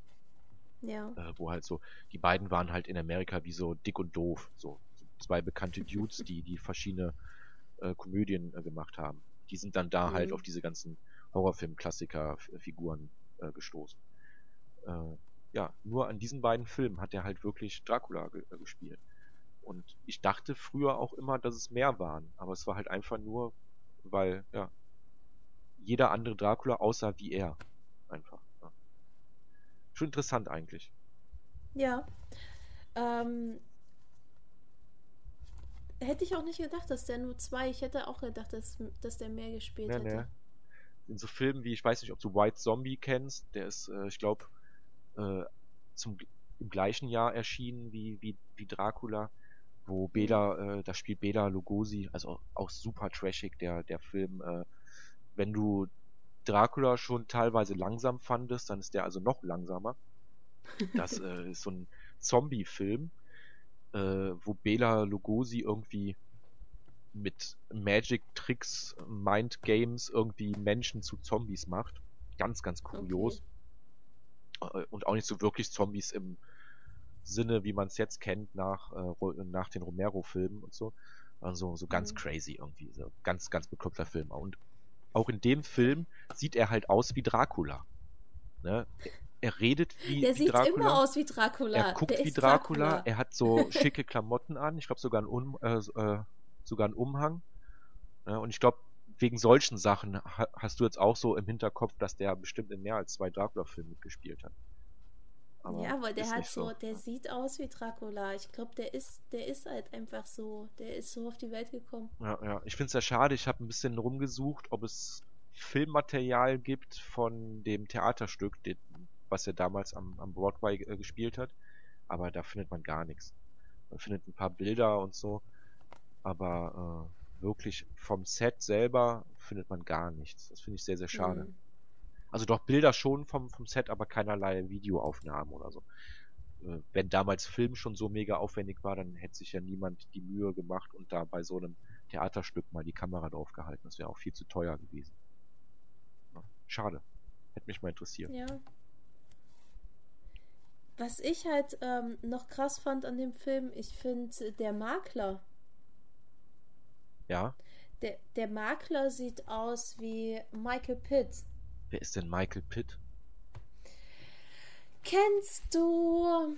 Ja. äh, wo halt so, die beiden waren halt in Amerika wie so dick und doof, so, so zwei bekannte Dudes, die, die verschiedene äh, Komödien äh, gemacht haben. Die sind dann da halt Mhm. auf diese ganzen Horrorfilm-Klassiker-Figuren äh, gestoßen. Äh, ja, nur an diesen beiden Filmen hat er halt wirklich Dracula ge äh, gespielt. Und ich dachte früher auch immer, dass es mehr waren, aber es war halt einfach nur, weil, ja, jeder andere Dracula aussah wie er. Einfach. Ja. Schon interessant eigentlich. Ja. Ähm, hätte ich auch nicht gedacht, dass der nur zwei. Ich hätte auch gedacht, dass, dass der mehr gespielt Nee, hätte. nee. In so Filmen wie, ich weiß nicht, ob du White Zombie kennst, der ist, äh, ich glaube, äh, zum im gleichen Jahr erschienen wie, wie, wie Dracula, wo Bela, äh, da spielt Bela Lugosi, also auch, auch super trashig, der, der Film. Äh, wenn du Dracula schon teilweise langsam fandest, dann ist der also noch langsamer. Das <laughs> äh, ist so ein Zombie-Film, äh, wo Bela Lugosi irgendwie mit Magic-Tricks, Mind-Games irgendwie Menschen zu Zombies macht. Ganz, ganz kurios. Äh, Und auch nicht so wirklich Zombies im Sinne, wie man es jetzt kennt, nach, äh, nach den Romero-Filmen und so. Also so ganz Mhm. crazy irgendwie. So ganz, ganz bekloppter Film. Und auch in dem Film sieht er halt aus wie Dracula. Ne? Er redet wie, Der wie sieht Dracula. immer aus wie Dracula. Er guckt der wie ist Dracula. Er hat so <laughs> schicke Klamotten an. Ich glaube sogar einen um, äh, äh, sogar einen Umhang. Ja, und ich glaube wegen solchen Sachen ha hast du jetzt auch so im Hinterkopf, dass der bestimmt in mehr als zwei Dracula-Filmen mitgespielt hat. Aber ja, weil der hat nicht so, der sieht aus wie Dracula. Ich glaube, der ist, der ist halt einfach so. Der ist so auf die Welt gekommen. Ja, ja. Ich finde es ja schade. Ich habe ein bisschen rumgesucht, ob es Filmmaterial gibt von dem Theaterstück, den, was er damals am, am Broadway äh, gespielt hat. Aber da findet man gar nichts. Man findet ein paar Bilder und so. Aber äh, wirklich vom Set selber findet man gar nichts. Das finde ich sehr, sehr schade. Mhm. Also doch Bilder schon vom, vom Set, aber keinerlei Videoaufnahmen oder so. Äh, Wenn damals Film schon so mega aufwendig war, dann hätte sich ja niemand die Mühe gemacht und da bei so einem Theaterstück mal die Kamera drauf gehalten. Das wäre auch viel zu teuer gewesen. Ja, schade. Hätte mich mal interessiert. Ja. Was ich halt ähm, noch krass fand an dem Film, ich finde der Makler. Ja. Der, der Makler sieht aus wie Michael Pitt. Wer ist denn Michael Pitt? Kennst du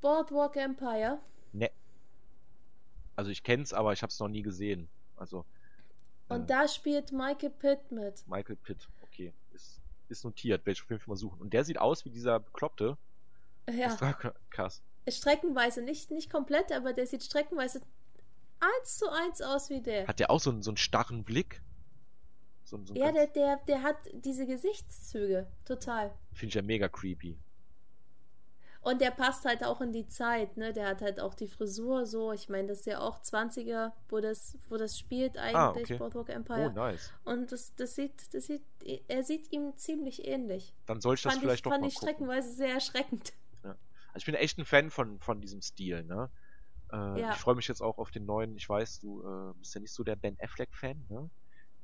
Boardwalk Empire? Ne. Also ich kenn's, aber ich hab's noch nie gesehen. Also. Und äh, da spielt Michael Pitt mit. Michael Pitt, okay. Ist, ist notiert, werde ich auf jeden Fall mal suchen. Und der sieht aus wie dieser Bekloppte. Ja. Das war krass. Streckenweise, nicht, nicht komplett, aber der sieht streckenweise eins zu eins aus wie der. Hat der auch so einen, so einen starren Blick? So, so ja, der, der, der hat diese Gesichtszüge, total. Finde ich ja mega creepy. Und der passt halt auch in die Zeit, ne? Der hat halt auch die Frisur so. Ich meine, das ist ja auch 20er, wo das, wo das spielt eigentlich, ah, okay. Boardwalk Empire. Oh, nice. Und das, das sieht, das sieht, er sieht ihm ziemlich ähnlich. Dann soll ich das fand vielleicht ich, doch fand mal ich streckenweise sehr erschreckend. Ja. Also ich bin echt ein Fan von, von diesem Stil, ne? Äh, ja. Ich freue mich jetzt auch auf den neuen, ich weiß, du äh, bist ja nicht so der Ben Affleck-Fan, ne?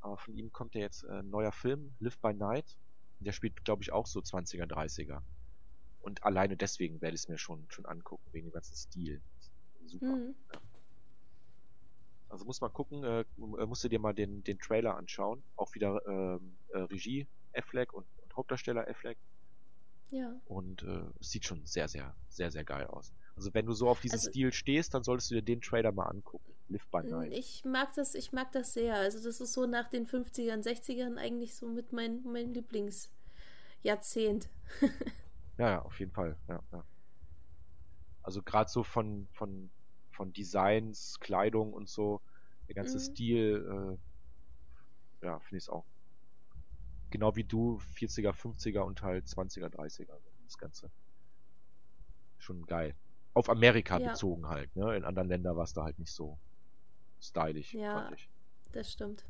Aber von ihm kommt ja jetzt ein neuer Film, Live by Night. Der spielt, glaube ich, auch so 20er, 30er. Und alleine deswegen werde ich es mir schon, schon angucken, wegen dem ganzen Stil. Super. Mhm. Ja. Also muss man gucken, äh, musst du dir mal den, den Trailer anschauen. Auch wieder ähm, äh, Regie Affleck und, und Hauptdarsteller Affleck. Ja. Und äh, es sieht schon sehr, sehr, sehr, sehr geil aus. Also wenn du so auf diesen also, Stil stehst, dann solltest du dir den Trailer mal angucken. Live by mm, Night. Ich mag das, ich mag das sehr. Also das ist so nach den 50ern, 60ern eigentlich so mit mein, mein Lieblingsjahrzehnt. <laughs> ja, ja, auf jeden Fall. Ja, ja. Also gerade so von, von, von Designs, Kleidung und so, der ganze mhm. Stil, äh, ja, finde ich es auch. Genau wie du, 40er, 50er und halt 20er, 30er, das Ganze. Schon geil auf Amerika ja. bezogen halt. Ne? In anderen Ländern war es da halt nicht so stylisch, ja, fand ich. Das stimmt.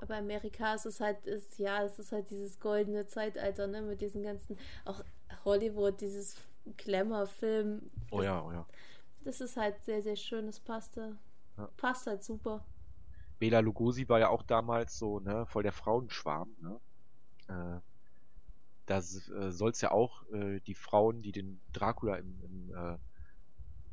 Aber Amerika ist es halt, ist, ja, es ist halt dieses goldene Zeitalter, ne, mit diesen ganzen, auch Hollywood, dieses Glamour-Film. Oh ja, oh ja. Das ist halt sehr, sehr schön, das passte. Ja. Passt halt super. Bela Lugosi war ja auch damals so, ne, voll der Frauenschwarm, ne? Äh, da äh, soll es ja auch äh, die Frauen, die den Dracula im, im, äh,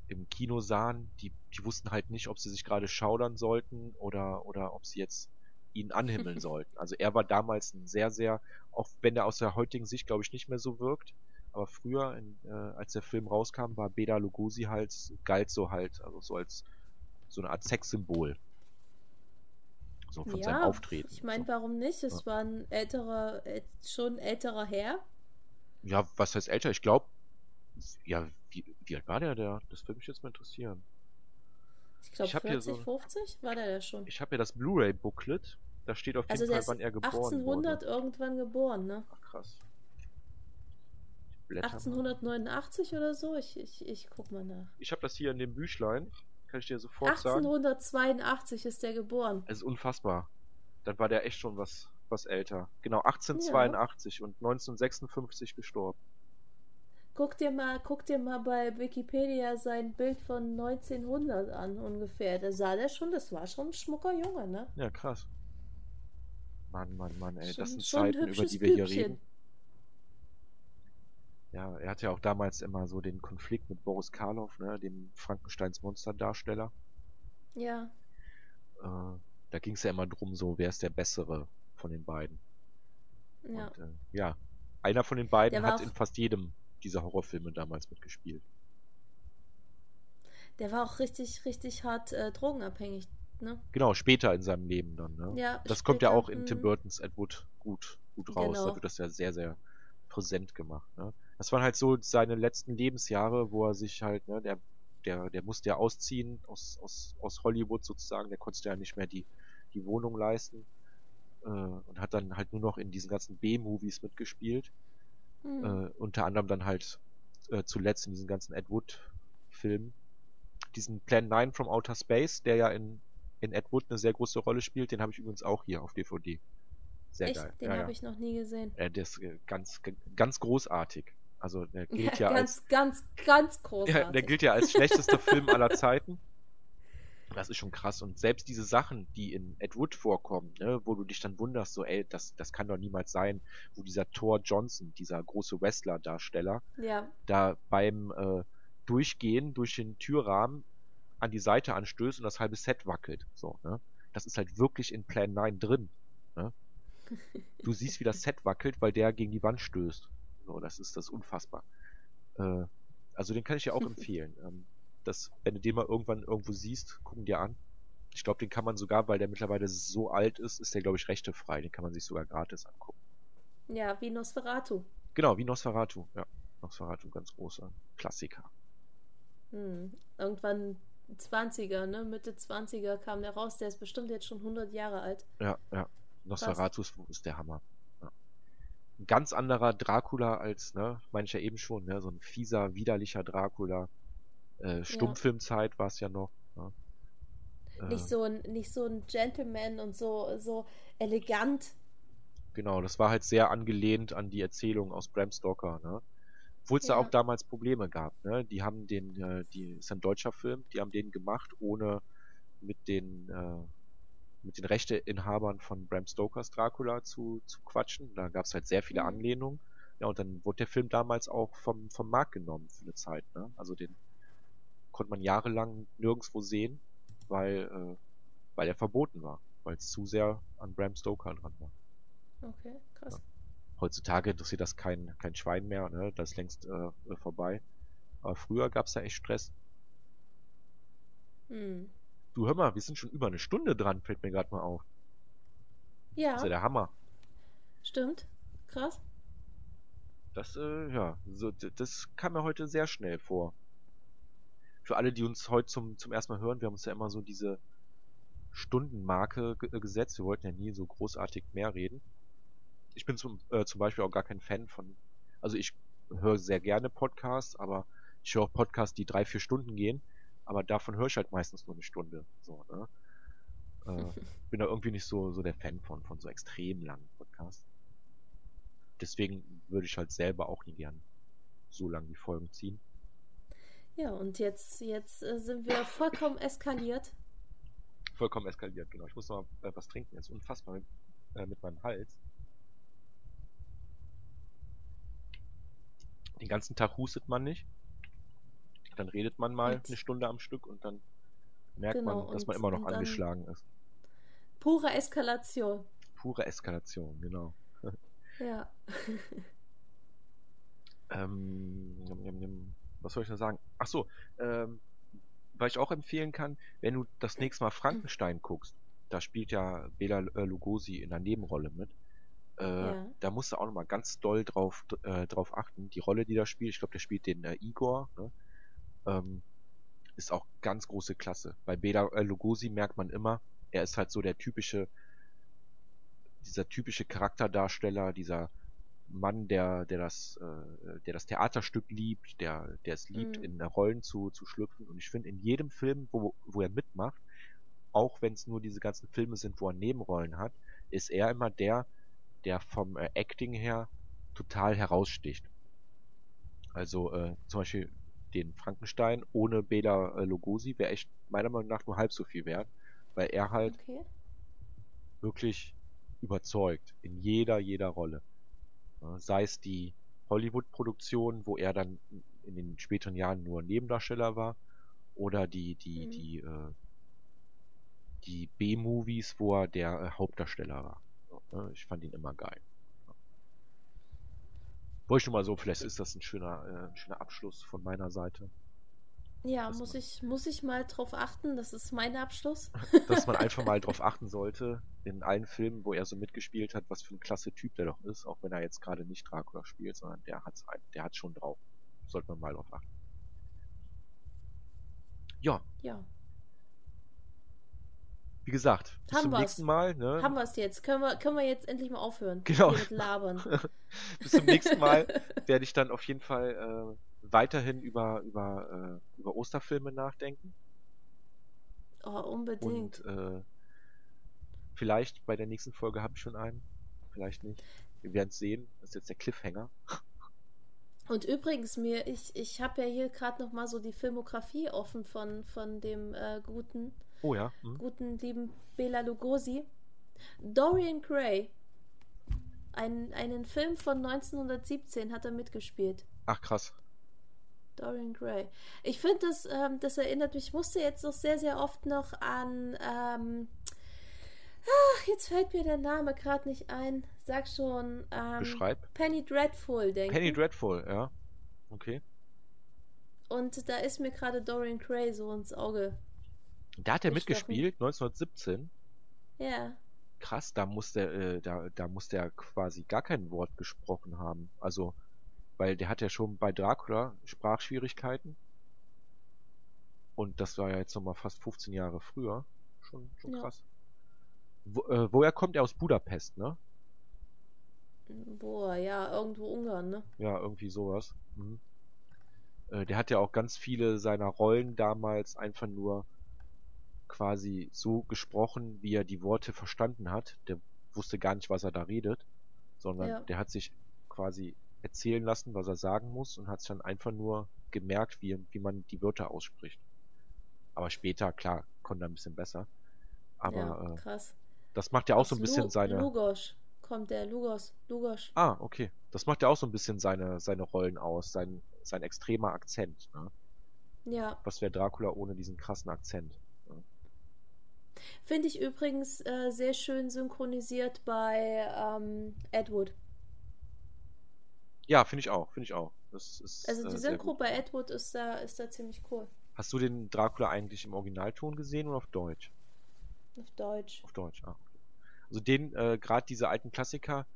im Kino sahen, die, die wussten halt nicht, ob sie sich gerade schaudern sollten oder, oder ob sie jetzt ihn anhimmeln <laughs> sollten. Also er war damals ein sehr, sehr, auch wenn er aus der heutigen Sicht, glaube ich, nicht mehr so wirkt, aber früher, in, äh, als der Film rauskam, war Beda Lugosi halt, galt so halt, also so als so eine Art Sexsymbol so von ja, seinem Auftreten. Ich meine, so. warum nicht? Es ja. war ein älterer, schon älterer Herr. Ja, was heißt älter? Ich glaube, ja, wie, wie, alt war der, der? Das würde mich jetzt mal interessieren. Ich glaube, 40, so, 50 war der ja schon. Ich habe ja das Blu-ray-Booklet. Da steht auf jeden also Fall, wann er geboren 1800 wurde. irgendwann geboren, ne? Ach, krass. 1889 mal. oder so? Ich, ich, ich guck mal nach. Ich habe das hier in dem Büchlein. Kann ich dir sofort 1882 sagen. ist der geboren. Es ist unfassbar. Dann war der echt schon was, was älter. Genau, 1882 ja. und 1956 gestorben. Guck dir mal, guck dir mal bei Wikipedia sein Bild von 1900 an ungefähr. Da sah der schon, das war schon ein schmucker Junge, ne? Ja, krass. Mann, Mann, Mann, ey, schon, das sind Zeiten, über die wir Bübchen. hier reden. Ja, er hatte ja auch damals immer so den Konflikt mit Boris Karloff, ne, dem Frankensteins Monsterdarsteller. Ja. Äh, da ging es ja immer drum, so, wer ist der Bessere von den beiden. Ja. Und, äh, ja, einer von den beiden hat in fast jedem dieser Horrorfilme damals mitgespielt. Der war auch richtig, richtig hart äh, drogenabhängig, ne? Genau, später in seinem Leben dann, ne? Ja, das später, kommt ja auch in Tim mhm. Burtons Ed Wood gut, gut raus. Genau. Da wird das ja sehr, sehr präsent gemacht, ne? Das waren halt so seine letzten Lebensjahre, wo er sich halt, ne, der, der, der musste ja ausziehen aus, aus, aus Hollywood sozusagen, der konnte ja nicht mehr die, die Wohnung leisten äh, und hat dann halt nur noch in diesen ganzen B-Movies mitgespielt. Mhm. Äh, unter anderem dann halt äh, zuletzt in diesen ganzen Ed Wood-Filmen. Diesen Plan 9 from Outer Space, der ja in, in Ed Wood eine sehr große Rolle spielt, den habe ich übrigens auch hier auf DVD. Sehr Echt? geil. Den ja, habe ja. ich noch nie gesehen. Äh, der ist äh, ganz, ganz großartig. Also der <laughs> gilt ja, ja ganz, als ganz, ganz großartig. Ja, der gilt ja als schlechtester <laughs> Film aller Zeiten. Das ist schon krass. Und selbst diese Sachen, die in Ed Wood vorkommen, ne, wo du dich dann wunderst, so, ey, das, das kann doch niemals sein, wo dieser Thor Johnson, dieser große Wrestler-Darsteller, ja. da beim äh, Durchgehen durch den Türrahmen an die Seite anstößt und das halbe Set wackelt. So, ne? Das ist halt wirklich in Plan 9 drin. Ne? <laughs> Du siehst, wie das Set wackelt, weil der gegen die Wand stößt. So, das ist das unfassbar. Äh, also den kann ich dir auch <laughs> empfehlen. Ähm, das, wenn du den mal irgendwann irgendwo siehst, gucken dir an. Ich glaube, den kann man sogar, weil der mittlerweile so alt ist, ist der, glaube ich, rechtefrei. Den kann man sich sogar gratis angucken. Ja, wie Nosferatu. Genau, wie Nosferatu. Ja, Nosferatu, ganz großer Klassiker. Hm. Irgendwann 20er, ne? Mitte 20er kam der raus. Der ist bestimmt jetzt schon 100 Jahre alt. Ja, ja. Nosferatu ist der Hammer. Ein ganz anderer Dracula als, ne, meine ich ja eben schon, ne? So ein fieser, widerlicher Dracula. Äh, Stummfilmzeit ja. war es ja noch. Ne? Nicht, äh, so ein, nicht so ein Gentleman und so, so elegant. Genau, das war halt sehr angelehnt an die Erzählung aus Bram Stoker, ne? Obwohl es ja. da auch damals Probleme gab, ne? Die haben den, äh, die ist ein deutscher Film, die haben den gemacht, ohne mit den äh, mit den Rechteinhabern von Bram Stokers Dracula zu, zu quatschen. Da gab es halt sehr viele mhm. Anlehnungen. Ja, und dann wurde der Film damals auch vom, vom Markt genommen für eine Zeit. Ne? Also den konnte man jahrelang nirgendwo sehen, weil, äh, weil er verboten war, weil es zu sehr an Bram Stoker dran war. Okay, krass. Ja. Heutzutage interessiert das kein, kein Schwein mehr, ne? das ist längst äh, vorbei. Aber früher gab es da echt Stress. Hm. Du hör mal, wir sind schon über eine Stunde dran, fällt mir gerade mal auf. Ja. Das ist ja der Hammer. Stimmt. Krass. Das, äh, ja, so, das kam mir heute sehr schnell vor für alle, die uns heute zum, zum ersten Mal hören, wir haben uns ja immer so diese Stundenmarke äh, gesetzt. Wir wollten ja nie so großartig mehr reden. Ich bin zum, äh, zum Beispiel auch gar kein Fan von, also ich höre sehr gerne Podcasts, aber ich höre auch Podcasts, die drei, vier Stunden gehen, aber davon höre ich halt meistens nur eine Stunde. So, ne? Äh, <laughs> bin da irgendwie nicht so, so der Fan von, von so extrem langen Podcasts. Deswegen würde ich halt selber auch nie gern so lang die Folgen ziehen. Ja, und jetzt, jetzt äh, sind wir vollkommen <laughs> eskaliert. Vollkommen eskaliert, genau. Ich muss noch mal äh, was trinken. Ist unfassbar mit, äh, mit meinem Hals. Den ganzen Tag hustet man nicht. Dann redet man mal mit. eine Stunde am Stück und dann merkt genau, man, dass man immer noch angeschlagen ist. Pure Eskalation. Pure Eskalation, genau. <laughs> ja. <laughs> ähm, was soll ich noch sagen? Ach so, ähm, was ich auch empfehlen kann, wenn du das nächste Mal Frankenstein guckst, da spielt ja Bela äh, Lugosi in der Nebenrolle mit. Äh, ja. Da musst du auch nochmal ganz doll drauf, äh, drauf achten. Die Rolle, die da spielt, ich glaube, der spielt den äh, Igor, ne? Ähm, ist auch ganz große Klasse. Bei Bela äh, Lugosi merkt man immer, er ist halt so der typische, dieser typische Charakterdarsteller, dieser Mann, der, der das, äh, der das Theaterstück liebt, der, der es liebt, mhm. in Rollen zu, zu schlüpfen. Und ich finde, in jedem Film, wo, wo er mitmacht, auch wenn es nur diese ganzen Filme sind, wo er Nebenrollen hat, ist er immer der, der vom äh, Acting her total heraussticht. Also äh, zum Beispiel den Frankenstein ohne Bela äh, Lugosi wäre echt meiner Meinung nach nur halb so viel wert, weil er halt okay. wirklich überzeugt in jeder, jeder Rolle. Sei es die Hollywood-Produktion, wo er dann in den späteren Jahren nur Nebendarsteller war, oder die, die, mhm. die, äh, die B-Movies, wo er der äh, Hauptdarsteller war. Ich fand ihn immer geil. Wollte ich nur mal so, vielleicht ist das ein schöner, äh, ein schöner Abschluss von meiner Seite. Ja, muss ich, muss ich mal drauf achten, das ist mein Abschluss. <laughs> dass man einfach mal <laughs> drauf achten sollte, in allen Filmen, wo er so mitgespielt hat, was für ein klasse Typ der doch ist, auch wenn er jetzt gerade nicht Dracula spielt, sondern der hat's der hat schon drauf. Sollte man mal drauf achten. Ja. Ja. Wie gesagt, bis Haben zum nächsten Mal. Ne? Haben wir es jetzt? Können wir, können wir jetzt endlich mal aufhören? Genau. Mit labern. <laughs> bis zum nächsten Mal <laughs> werde ich dann auf jeden Fall äh, weiterhin über, über, äh, über Osterfilme nachdenken. Oh, unbedingt. Und äh, vielleicht bei der nächsten Folge habe ich schon einen. Vielleicht nicht. Wir werden es sehen. Das ist jetzt der Cliffhanger. <laughs> Und übrigens, mir, ich, ich habe ja hier gerade noch mal so die Filmografie offen von, von dem äh, guten Oh ja. Mhm. Guten lieben Bela Lugosi. Dorian Gray. Ein, einen Film von 1917 hat er mitgespielt. Ach krass. Dorian Gray. Ich finde, das, ähm, das erinnert mich, ich musste jetzt noch sehr, sehr oft noch an. Ähm, ach, jetzt fällt mir der Name gerade nicht ein. Sag schon. Ähm, Beschreib. Penny Dreadful, denke Penny Dreadful, ja. Okay. Und da ist mir gerade Dorian Gray so ins Auge. Da hat er mitgespielt, 1917. Ja. Krass, da muss der, äh, da, da muss der quasi gar kein Wort gesprochen haben. Also, weil der hat ja schon bei Dracula Sprachschwierigkeiten. Und das war ja jetzt nochmal fast 15 Jahre früher. Schon, schon Ja. krass. Wo, äh, woher kommt er aus Budapest, ne? Boah, ja, irgendwo Ungarn, ne? Ja, irgendwie sowas. Mhm. Äh, der hat ja auch ganz viele seiner Rollen damals einfach nur quasi so gesprochen, wie er die Worte verstanden hat. Der wusste gar nicht, was er da redet, sondern Ja. der hat sich quasi erzählen lassen, was er sagen muss und hat es dann einfach nur gemerkt, wie, wie man die Wörter ausspricht. Aber später, klar, konnte er ein bisschen besser. Aber ja, äh, krass. das macht ja auch so ein Aus bisschen Lu seine. Lugos kommt der, Lugos, Lugos. Ah, okay. Das macht ja auch so ein bisschen seine, seine Rollen aus, sein, sein extremer Akzent. Ne? Ja, Was wäre Dracula ohne diesen krassen Akzent? Finde ich übrigens äh, sehr schön synchronisiert bei ähm, Ed Wood. Ja, finde ich auch, finde ich auch. Ist, Also äh, die sehr Synchro bei Ed Wood ist da, ist da ziemlich cool. Hast du den Dracula eigentlich im Originalton gesehen oder auf Deutsch? Auf Deutsch. Auf Deutsch, ah. Also den, äh, gerade diese alten Klassiker,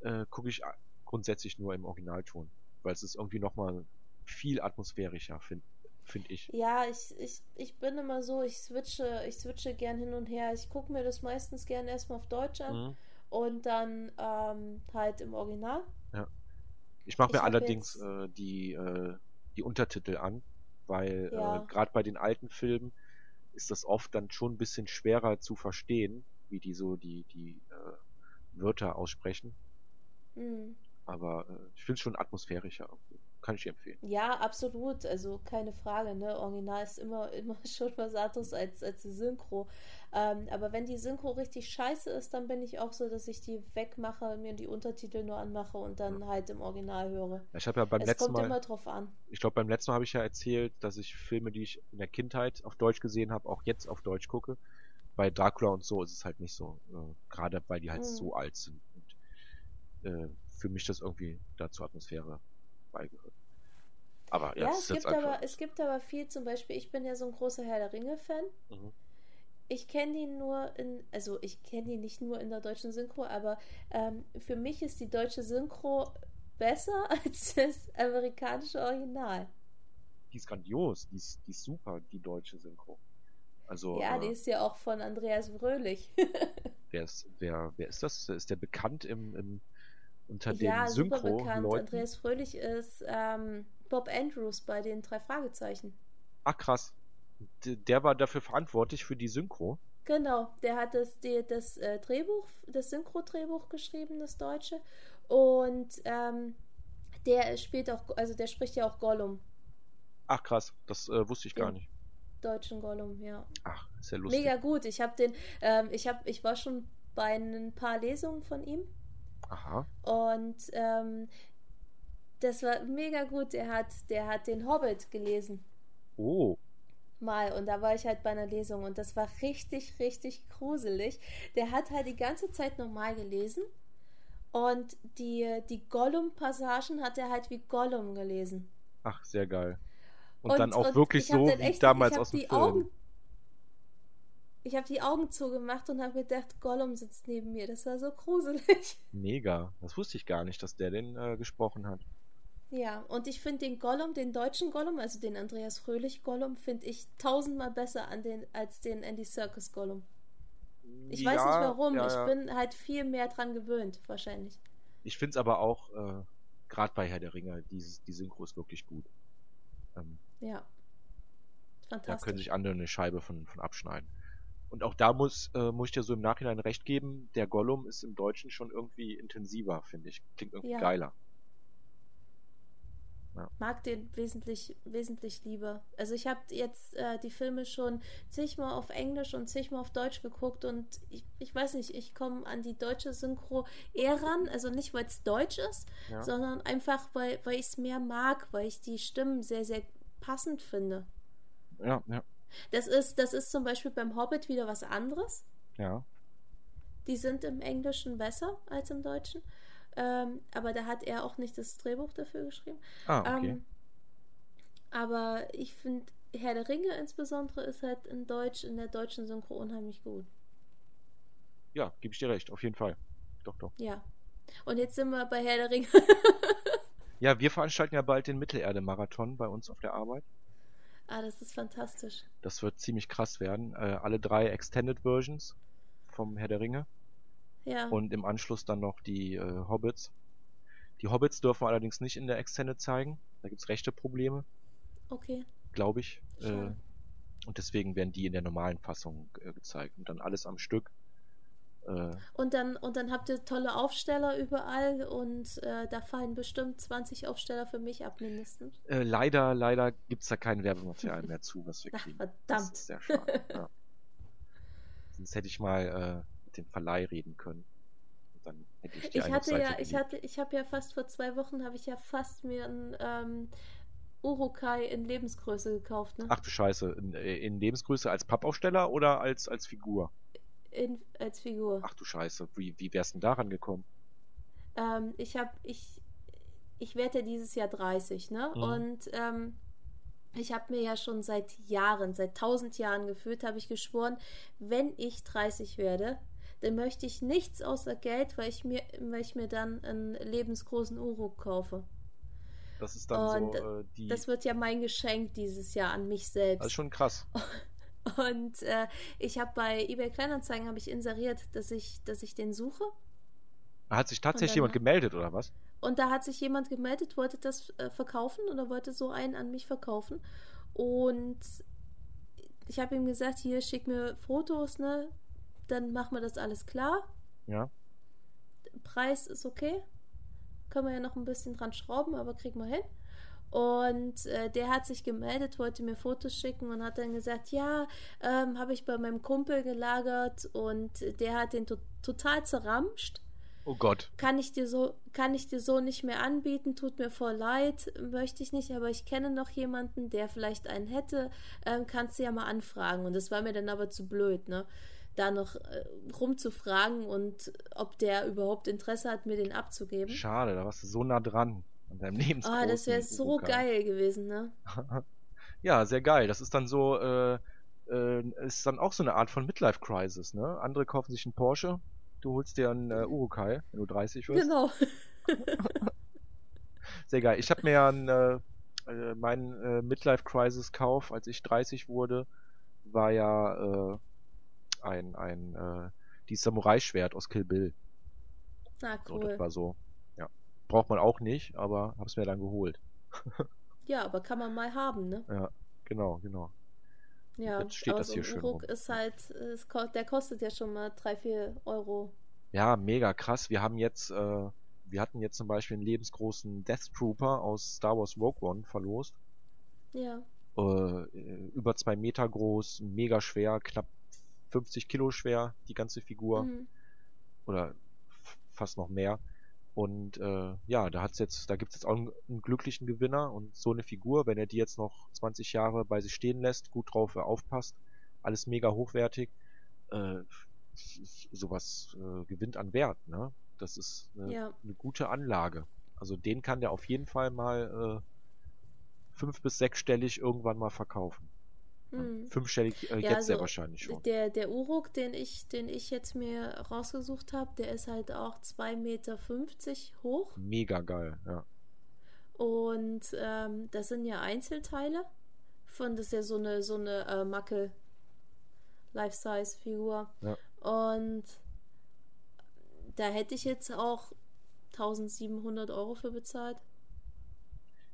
äh, gucke ich a- grundsätzlich nur im Originalton. Weil es ist irgendwie nochmal viel atmosphärischer, finde find ich. Ja, ich, ich, ich bin immer so, ich switche, ich switche gern hin und her. Ich gucke mir das meistens gern erstmal auf Deutsch an Mhm. und dann ähm, halt im Original. Ich mache mir allerdings jetzt- äh, die, äh, die Untertitel an, weil Ja. äh, gerade bei den alten Filmen ist das oft dann schon ein bisschen schwerer zu verstehen, wie die so die, die äh, Wörter aussprechen. Mhm. Aber äh, ich finde es schon atmosphärischer. irgendwie. Kann ich empfehlen. Ja, absolut. Also keine Frage, ne? Original ist immer, <laughs> immer schon was anderes als, als die Synchro. Ähm, aber wenn die Synchro richtig scheiße ist, dann bin ich auch so, dass ich die wegmache, mir die Untertitel nur anmache und dann halt im Original höre. Ich habe ja beim es letzten kommt Mal, immer drauf an. ich glaube beim letzten Mal habe ich ja erzählt, dass ich Filme, die ich in der Kindheit auf Deutsch gesehen habe, auch jetzt auf Deutsch gucke. Bei Dracula und so ist es halt nicht so. Äh, Gerade weil die halt Mhm. so alt sind. Und, äh, für mich das irgendwie dazu Atmosphäre beigehört. Aber ja, Ja, es gibt, aber, es gibt aber viel, zum Beispiel, ich bin ja so ein großer Herr der Ringe-Fan. Mhm. Ich kenne die nur in, also ich kenne die nicht nur in der deutschen Synchro, aber ähm, für mich ist die deutsche Synchro besser <laughs> als das amerikanische Original. Die ist grandios, die ist, die ist super, die deutsche Synchro. Also, Ja, äh, die ist ja auch von Andreas Fröhlich. <laughs> wer, ist, wer, wer ist das? Ist der bekannt im, im, unter ja, super bekannt. Synchro-Leuten? Andreas Fröhlich ist ähm, Bob Andrews bei den drei Fragezeichen. Ach krass. D der war dafür verantwortlich für die Synchro. Genau, der hat das, die, das äh, Drehbuch, das Synchro-Drehbuch geschrieben, das Deutsche. Und ähm, der spielt auch, also der spricht ja auch Gollum, Ach krass, das äh, wusste ich gar Den- nicht. deutschen Gollum, ja. Ach, ist ja lustig. Mega gut. Ich habe den, ähm, ich habe, ich war schon bei ein paar Lesungen von ihm Aha. und ähm, das war mega gut. Der hat, der hat den Hobbit gelesen. Oh, mal und da war ich halt bei einer Lesung und das war richtig, richtig gruselig. Der hat halt die ganze Zeit normal gelesen und die, die Gollum-Passagen hat er halt wie Gollum gelesen. ach, sehr geil. Und, Und- dann auch und wirklich so wie echt- damals aus dem die Film. Augen- Ich habe die Augen zugemacht und habe gedacht, Gollum sitzt neben mir. Das war so gruselig. <laughs> Mega. Das wusste ich gar nicht, dass der den äh, gesprochen hat. Ja, und ich finde den Gollum, den deutschen Gollum, also den Andreas Fröhlich Gollum, finde ich tausendmal besser an den, als den Andy Circus Gollum. Ich weiß nicht warum, ja, ich ja. bin halt viel mehr dran gewöhnt, wahrscheinlich. Ich finde es aber auch, äh, gerade bei Herr der Ringe, dieses, die Synchro ist wirklich gut. Ähm, Ja. da können Fantastisch. sich andere eine Scheibe von, von abschneiden. Und auch da muss, äh, muss ich dir so im Nachhinein recht geben, der Gollum ist im Deutschen schon irgendwie intensiver, finde ich. Klingt irgendwie Ja. geiler. Ja. Mag den wesentlich, wesentlich lieber. Also ich habe jetzt äh, die Filme schon zigmal auf Englisch und zigmal auf Deutsch geguckt und ich, ich weiß nicht, ich komme an die deutsche Synchro eher ran. Also nicht, weil es deutsch ist, Ja. sondern einfach, weil, weil ich es mehr mag, weil ich die Stimmen sehr, sehr passend finde. Ja, ja, Das ist, das ist zum Beispiel beim Hobbit wieder was anderes. ja. Die sind im Englischen besser als im Deutschen. Ähm, aber da hat er auch nicht das Drehbuch dafür geschrieben. Ah, okay. Ähm, aber ich finde, Herr der Ringe insbesondere ist halt in Deutsch, in der deutschen Synchro unheimlich gut. ja, gebe ich dir recht, auf jeden Fall. Doch, doch. Ja. Und jetzt sind wir bei Herr der Ringe. Ja, wir veranstalten ja bald den Mittelerde-Marathon bei uns auf der Arbeit. Ah, das ist fantastisch. Das wird ziemlich krass werden. Äh, alle drei Extended Versions vom Herr der Ringe Ja. und im Anschluss dann noch die äh, Hobbits. Die Hobbits dürfen wir allerdings nicht in der Extended zeigen. Da gibt's rechte Probleme, okay. glaube ich. Äh, und deswegen werden die in der normalen Fassung äh, gezeigt. Und dann alles am Stück. Äh, Und dann, und dann habt ihr tolle Aufsteller überall und äh, da fallen bestimmt 20 Aufsteller für mich ab mindestens. äh, leider, leider gibt's da kein Werbematerial mehr zu, was wir Ach, kriegen. verdammt. Das ist sehr schade. ja. Sonst hätte ich mal äh, mit dem Verleih reden können. Und dann hätte ich die Ich hatte Seite ja, ich belegt. hatte, ich habe ja fast vor zwei Wochen habe ich ja fast mir ein ähm, Urukai in Lebensgröße gekauft, ne? Ach du Scheiße, in, äh, in Lebensgröße als Pappaufsteller oder als, als Figur? In, als Figur. Ach du Scheiße, wie, wie wär's denn daran gekommen? Ähm, ich habe, ich, ich werde ja dieses Jahr 30, ne? Mhm. Und ähm, ich habe mir ja schon seit Jahren, seit tausend Jahren gefühlt, habe ich geschworen, wenn ich 30 werde, dann möchte ich nichts außer Geld, weil ich mir, weil ich mir dann einen lebensgroßen Uruk kaufe. Das ist dann Und so äh, die. Das wird ja mein Geschenk dieses Jahr an mich selbst. das ist schon krass. <laughs> Und äh, ich habe bei eBay Kleinanzeigen habe ich inseriert, dass ich, dass ich den suche. Hat sich tatsächlich jemand gemeldet oder was? Und da hat sich jemand gemeldet, wollte das äh, verkaufen oder wollte so einen an mich verkaufen. Und ich habe ihm gesagt, hier schick mir Fotos, ne? Dann machen wir das alles klar. Ja. Preis ist okay. Können wir ja noch ein bisschen dran schrauben, aber kriegen wir hin. Und äh, der hat sich gemeldet, wollte mir Fotos schicken und hat dann gesagt, ja, ähm, habe ich bei meinem Kumpel gelagert und der hat den to total zerramscht. Oh Gott. Kann ich dir so, kann ich dir so nicht mehr anbieten, tut mir voll leid, möchte ich nicht, aber ich kenne noch jemanden, der vielleicht einen hätte, ähm, kannst du ja mal anfragen. Und das war mir dann aber zu blöd, ne? Da noch äh, rumzufragen und ob der überhaupt Interesse hat, mir den abzugeben. Schade, da warst du so nah dran an deinem <laughs> Lebensgroßen Ah, das wäre so Urukai. geil gewesen, ne? <laughs> ja, sehr geil. Das ist dann so, äh, äh, ist dann auch so eine Art von Midlife Crisis, ne? Andere kaufen sich einen Porsche, du holst dir einen äh, Urukai, wenn du 30 wirst. Genau. <laughs> Sehr geil. Ich habe mir ja einen, äh, äh, meinen äh, Midlife Crisis Kauf, als ich 30 wurde, war ja äh, ein ein äh, die Samurai Schwert aus Kill Bill. Na So, cool. das war so. Braucht man auch nicht, aber hab's mir dann geholt. Ja, aber kann man mal haben, ne? Ja, genau, genau. Ja, Jetzt steht aber das so hier schön rum. ist halt, ko- der kostet ja schon mal 3, 4 Euro. Ja, mega krass. Wir haben jetzt, äh, wir hatten jetzt zum Beispiel einen lebensgroßen Death Trooper aus Star Wars Rogue One verlost. Ja. Äh, über zwei Meter groß, mega schwer, knapp 50 Kilo schwer, die ganze Figur. Mhm. Oder fast noch mehr. Und äh, ja, da hat's jetzt, da gibt's jetzt auch einen, einen glücklichen Gewinner und so eine Figur, wenn er die jetzt noch 20 Jahre bei sich stehen lässt, gut drauf äh, aufpasst, alles mega hochwertig, äh, sowas äh, gewinnt an Wert, ne? Das ist eine, Ja. eine gute Anlage. Also den kann der auf jeden Fall mal äh, fünf bis sechsstellig irgendwann mal verkaufen. Mhm. Fünfstellig äh, Ja, jetzt sehr also, wahrscheinlich schon. Der, der Uruk, den ich, den ich jetzt mir rausgesucht habe, der ist halt auch 2,50 Meter hoch. Mega geil, ja. Und ähm, das sind ja Einzelteile. Von das ist ja so eine, so eine äh, Macke Life-Size-Figur. Ja. Und da hätte ich jetzt auch 1700 Euro für bezahlt.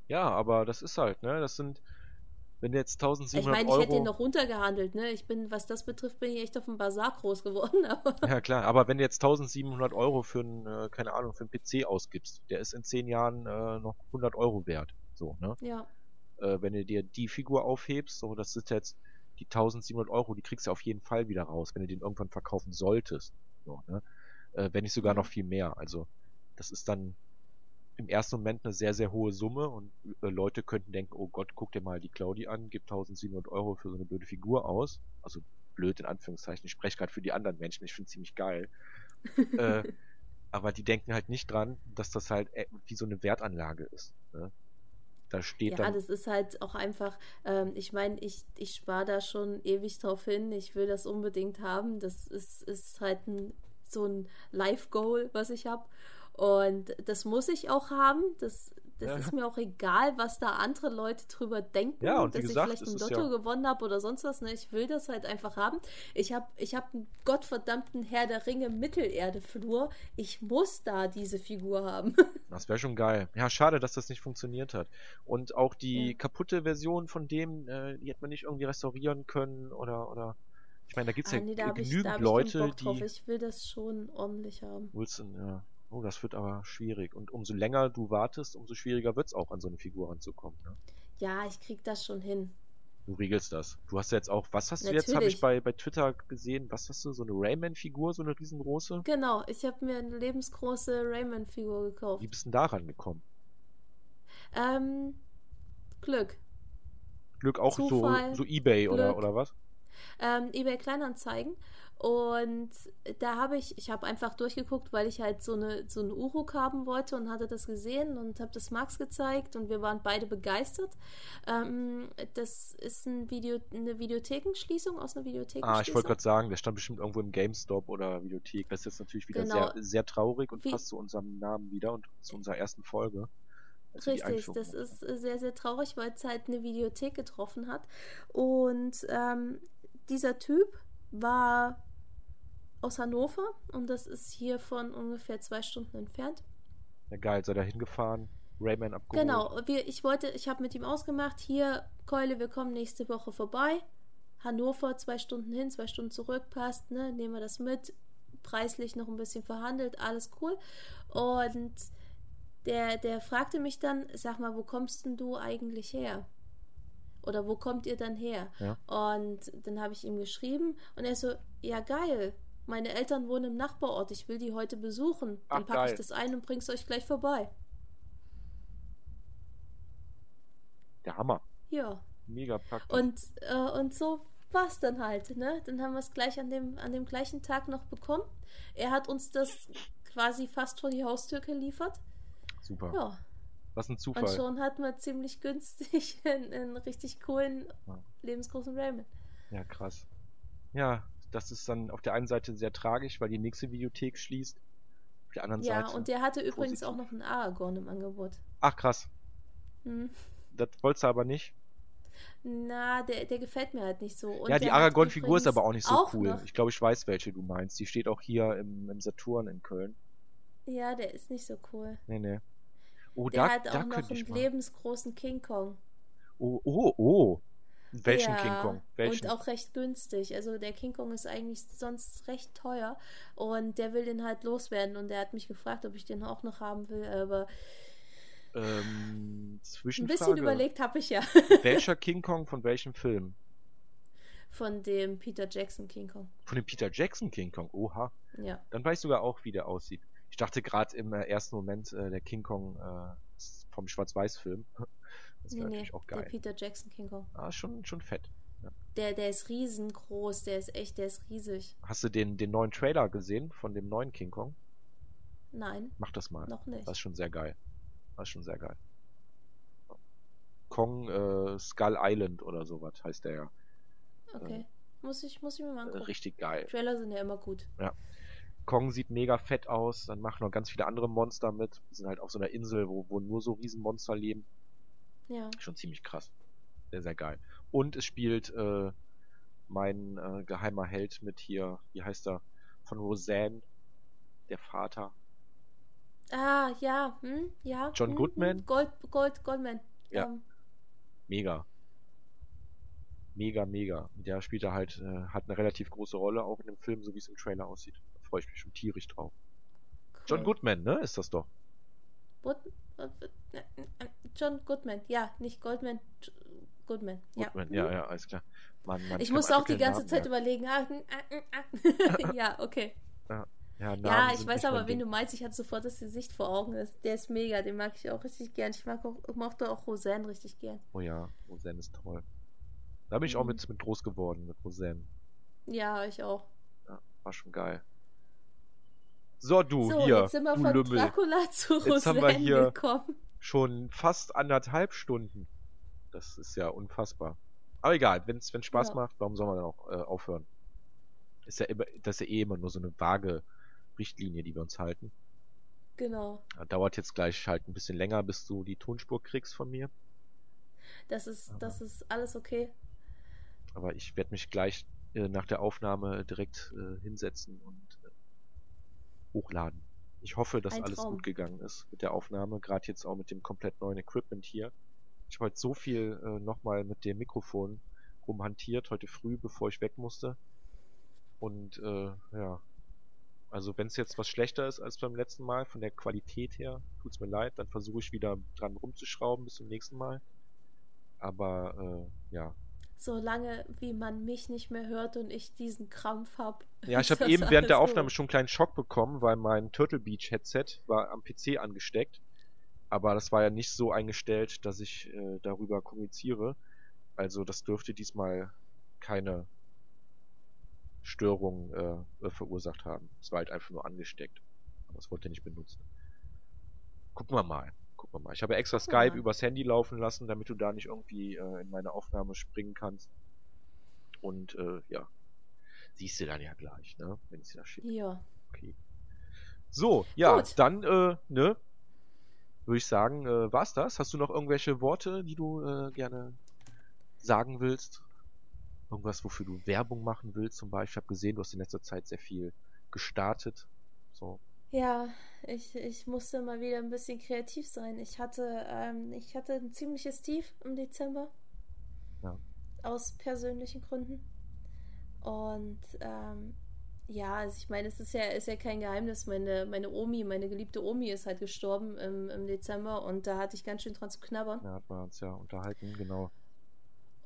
Ja, aber das ist halt, ne? Das sind, wenn du jetzt Ich 1700 meine, ich Euro. hätte ihn noch runtergehandelt, ne? Ich bin, was das betrifft, bin ich echt auf dem Bazar groß geworden. <laughs> Aber Ja, klar, aber wenn du jetzt 1700 Euro für einen, äh, keine Ahnung, für einen PC ausgibst, der ist in 10 Jahren äh, noch 100 Euro wert. So, ne? Ja. Äh, wenn du dir die Figur aufhebst, so, das sind jetzt die 1700 Euro, die kriegst du auf jeden Fall wieder raus, wenn du den irgendwann verkaufen solltest. So, ne? Äh, wenn nicht sogar noch viel mehr. Also, das ist dann im ersten Moment eine sehr, sehr hohe Summe und äh, Leute könnten denken, oh Gott, guck dir mal die Claudi an, gib 1700 Euro für so eine blöde Figur aus. Also blöd in Anführungszeichen. Ich spreche gerade für die anderen Menschen, ich finde ziemlich geil. <laughs> äh, aber die denken halt nicht dran, dass das halt äh, wie so eine Wertanlage ist. Ne? Da steht Ja, dann. das ist halt auch einfach, ähm, ich meine, ich, ich spare da schon ewig drauf hin. Ich will das unbedingt haben. Das ist, ist halt ein, so ein Life-Goal, was ich habe. Und das muss ich auch haben. Das, das Ja. ist mir auch egal, was da andere Leute drüber denken, Ja, dass gesagt, ich vielleicht es ein ist Lotto ja- gewonnen habe oder sonst was. Ne? Ich will das halt einfach haben. Ich habe ich hab einen gottverdammten Herr der Ringe Mittelerde-Flur. Ich muss da diese Figur haben. <laughs> Das wäre schon geil. Ja, schade, dass das nicht funktioniert hat. Und auch die Ja. kaputte Version von dem, äh, die hätte man nicht irgendwie restaurieren können oder oder. Ich meine, da gibt's ja Ah, nee, habe ich, genügend ich Leute, drauf. die. Ich will das schon ordentlich haben. Wilson, ja. Oh, das wird aber schwierig. Und umso länger du wartest, umso schwieriger wird's auch, an so eine Figur ranzukommen. Ne? Ja, ich krieg das schon hin. Du regelst das. Du hast ja jetzt auch, was hast du jetzt, habe ich Natürlich. bei, bei Twitter gesehen, was hast du, so eine Rayman-Figur, so eine riesengroße? Genau, ich habe mir eine lebensgroße Rayman-Figur gekauft. Wie bist du denn daran gekommen? Ähm, Glück. Glück auch Zufall, so, so Ebay oder, Glück. oder was? Ähm, eBay Kleinanzeigen. Und da habe ich, ich habe einfach durchgeguckt, weil ich halt so eine so einen Uruk haben wollte und hatte das gesehen und habe das Max gezeigt und wir waren beide begeistert. Ähm, das ist ein Video, eine Videothekenschließung aus einer Videothekenschließung. Ah, ich wollte gerade sagen, der stand bestimmt irgendwo im GameStop oder Videothek. Das ist jetzt natürlich wieder Genau. sehr, sehr traurig und Wie- passt zu unserem Namen wieder und zu unserer ersten Folge. als wir die Richtig, das ist sehr, sehr traurig, weil es halt eine Videothek getroffen hat. Und ähm, dieser Typ war aus Hannover und das ist hier von ungefähr zwei Stunden entfernt. Ja, geil, sei da hingefahren, Rayman abgeholt. Genau, wir, ich wollte, ich habe mit ihm ausgemacht, hier, Keule, wir kommen nächste Woche vorbei. Hannover, zwei Stunden hin, zwei Stunden zurück, passt, ne? Nehmen wir das mit. Preislich noch ein bisschen verhandelt, alles cool. Und der, der fragte mich dann, sag mal, wo kommst denn du eigentlich her? Oder wo kommt ihr dann her? Ja. Und dann habe ich ihm geschrieben und er so, ja geil, meine Eltern wohnen im Nachbarort, ich will die heute besuchen. Dann packe ich das ein und bring's euch gleich vorbei. Der Hammer. Ja. Mega praktisch. Und, äh, und so war es dann halt, ne? Dann haben wir es gleich an dem, an dem gleichen Tag noch bekommen. Er hat uns das quasi fast vor die Haustür geliefert. Super. Ja. Was ein Und Zufall. schon hatten wir ziemlich günstig <laughs> einen, einen richtig coolen, Ja. lebensgroßen Raymond. Ja, krass. Ja, das ist dann auf der einen Seite sehr tragisch, weil die nächste Videothek schließt. Auf der anderen Ja, Seite. und der hatte übrigens positiv. auch noch einen Aragorn im Angebot. Ach, krass. Hm. Das wolltest du aber nicht. Na, der, der gefällt mir halt nicht so. Und ja, die Aragorn-Figur ist übrigens aber auch nicht so auch cool. Noch, Ich glaube, ich weiß, welche du meinst. Die steht auch hier im, im Saturn in Köln. ja, der ist nicht so cool. Nee, nee. Oh, Der da, hat da auch noch könnte ich einen lebensgroßen King Kong. Oh, oh, oh. Welchen ja, King Kong? Welchen? Und auch recht günstig. Also der King Kong ist eigentlich sonst recht teuer und der will den halt loswerden und der hat mich gefragt, ob ich den auch noch haben will, aber ähm, ein bisschen überlegt habe ich ja. Welcher King Kong von welchem Film? Von dem Peter Jackson King Kong. Von dem Peter Jackson King Kong. Oha. Ja. Dann weiß ich sogar auch, wie der aussieht. Ich dachte gerade im äh, ersten Moment, äh, der King Kong äh, vom Schwarz-Weiß-Film. Das Nee, wäre nee, natürlich auch der geil. Peter Jackson King Kong. Ah, schon, schon fett. Der, der ist riesengroß, der ist echt, der ist riesig. Hast du den, den neuen Trailer gesehen von dem neuen King Kong? Nein, Mach das mal. noch nicht. Das ist schon sehr geil. Das ist schon sehr geil. Kong äh, Skull Island oder sowas heißt der ja. Okay. Muss ich, muss ich mir mal Äh, angucken. Richtig geil. Trailer sind ja immer gut. Kong sieht mega fett aus, dann machen noch ganz viele andere Monster mit. Die sind halt auf so einer Insel, wo, wo nur so Riesenmonster leben. Ja. Schon ziemlich krass. Sehr, sehr geil. Und es spielt äh, mein äh, geheimer Held mit hier, wie heißt er? Von Roseanne, der Vater. Ah, ja, hm, ja. John hm, Goodman? hm, Gold, Gold, Goldman. Ja. Ähm, Mega. Mega, mega. Und Der spielt da halt, äh, hat eine relativ große Rolle auch in dem Film, so wie es im Trailer aussieht. Da freue ich mich schon tierisch drauf. cool. John Goodman, ne? Ist das doch. Wood, äh, äh, äh, John Goodman. Ja, nicht Goldman. Goodman. Goodman. Ja, ja, ja alles klar. Mann, Mann, ich, ich musste auch die ganze Namen, Zeit ja. überlegen. Ah, ah, ah, <laughs> ja, okay. Ja, ja, ja ich weiß aber, wen du meinst. Ich hatte sofort das Gesicht vor Augen. Der ist mega. Den mag ich auch richtig gern. Ich mag auch, mochte auch Roseanne richtig gern. Oh ja, Roseanne ist toll. Da bin ich mhm. auch mit, mit groß geworden, mit Roseanne. Ja, ich auch. Ja, war schon geil. So, du, so, hier. Jetzt sind wir du von Lümmel. Dracula zu jetzt haben wir hier gekommen. schon fast anderthalb Stunden. Das ist ja unfassbar. Aber egal, wenn es Spaß ja. macht, warum soll man dann auch äh, aufhören? Ist ja immer, das ist ja eh immer nur so eine vage Richtlinie, die wir uns halten. Genau. Dauert jetzt gleich halt ein bisschen länger, bis du die Tonspur kriegst von mir. Das ist, aber, das ist alles okay. Aber ich werde mich gleich äh, nach der Aufnahme direkt äh, hinsetzen und hochladen. Ich hoffe, dass ein alles Traum. gut gegangen ist mit der Aufnahme, gerade jetzt auch mit dem komplett neuen Equipment hier. Ich habe heute so viel äh, nochmal mit dem Mikrofon rumhantiert, heute früh, bevor ich weg musste. Und äh, ja, also wenn es jetzt was schlechter ist als beim letzten Mal, von der Qualität her, tut's mir leid, dann versuche ich wieder dran rumzuschrauben bis zum nächsten Mal. Aber äh, ja. Solange wie man mich nicht mehr hört und ich diesen Krampf habe. Ja, ich <laughs> habe eben während der Aufnahme gut. schon einen kleinen Schock bekommen, weil mein Turtle Beach Headset war am PC angesteckt aber das war ja nicht so eingestellt, dass ich äh, darüber kommuniziere. Also das dürfte diesmal keine Störung äh, verursacht haben. Es war halt einfach nur angesteckt. Aber es wollte nicht benutzen. Gucken wir mal. Gucken wir mal. Ich habe extra Skype ja. übers Handy laufen lassen, damit du da nicht irgendwie äh, in meine Aufnahme springen kannst. Und äh, ja, siehst du dann ja gleich, ne? Wenn ich sie da schicke. Ja. Okay. So, ja, Gut. dann, äh, ne, würde ich sagen, äh, war's das. Hast du noch irgendwelche Worte, die du äh, gerne sagen willst? Irgendwas, wofür du Werbung machen willst zum Beispiel? Ich habe gesehen, du hast in letzter Zeit sehr viel gestartet. So. Ja, ich, ich musste mal wieder ein bisschen kreativ sein. Ich hatte, ähm, ich hatte ein ziemliches Tief im Dezember. Ja. Aus persönlichen Gründen. Und ähm, ja, also ich meine, es ist ja, ist ja kein Geheimnis. Meine, meine Omi, meine geliebte Omi ist halt gestorben im, im Dezember und da hatte ich ganz schön dran zu knabbern. Ja, hat man uns ja unterhalten, genau.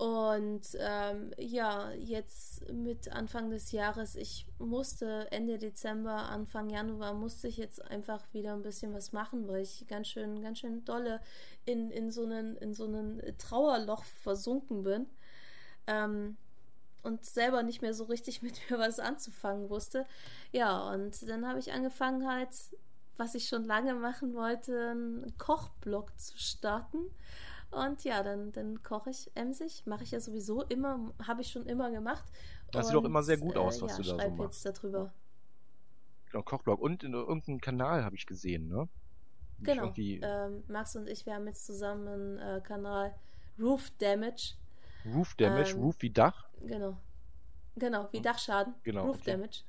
Und ähm, ja, jetzt mit Anfang des Jahres, ich musste Ende Dezember, Anfang Januar, musste ich jetzt einfach wieder ein bisschen was machen, weil ich ganz schön, ganz schön dolle in, in so einen, in so einen Trauerloch versunken bin. Ähm, und selber nicht mehr so richtig mit mir was anzufangen wusste. Ja, und dann habe ich angefangen halt, was ich schon lange machen wollte, einen Kochblog zu starten. Und ja, dann, dann koche ich emsig, mache ich ja sowieso immer, habe ich schon immer gemacht. Das sieht doch immer sehr gut aus, äh, was ja, du da so machst. jetzt darüber. Genau, Kochblog und in irgendeinem Kanal habe ich gesehen, ne? Genau. Ähm, Max und ich, wir haben jetzt zusammen einen äh, Kanal Roof Damage. Roof Damage, ähm, Roof wie Dach? Genau. Genau, wie Dachschaden. Genau. Roof okay. Damage.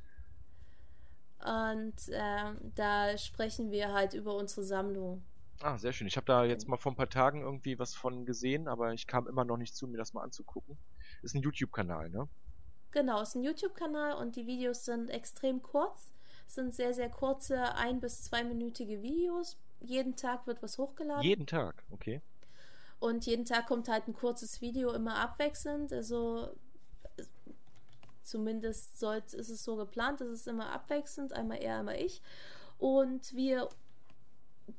Und ähm, da sprechen wir halt über unsere Sammlung. Ah, sehr schön. Ich habe da jetzt mal vor ein paar Tagen irgendwie was von gesehen, aber ich kam immer noch nicht zu, mir das mal anzugucken. Ist ein YouTube-Kanal, ne? Genau, ist ein YouTube-Kanal und die Videos sind extrem kurz. Es sind sehr, sehr kurze, ein- bis zweiminütige Videos. Jeden Tag wird was hochgeladen. Jeden Tag, okay. Und jeden Tag kommt halt ein kurzes Video immer abwechselnd. Also zumindest soll, ist es so geplant, dass es immer abwechselnd, einmal er, einmal ich. Und wir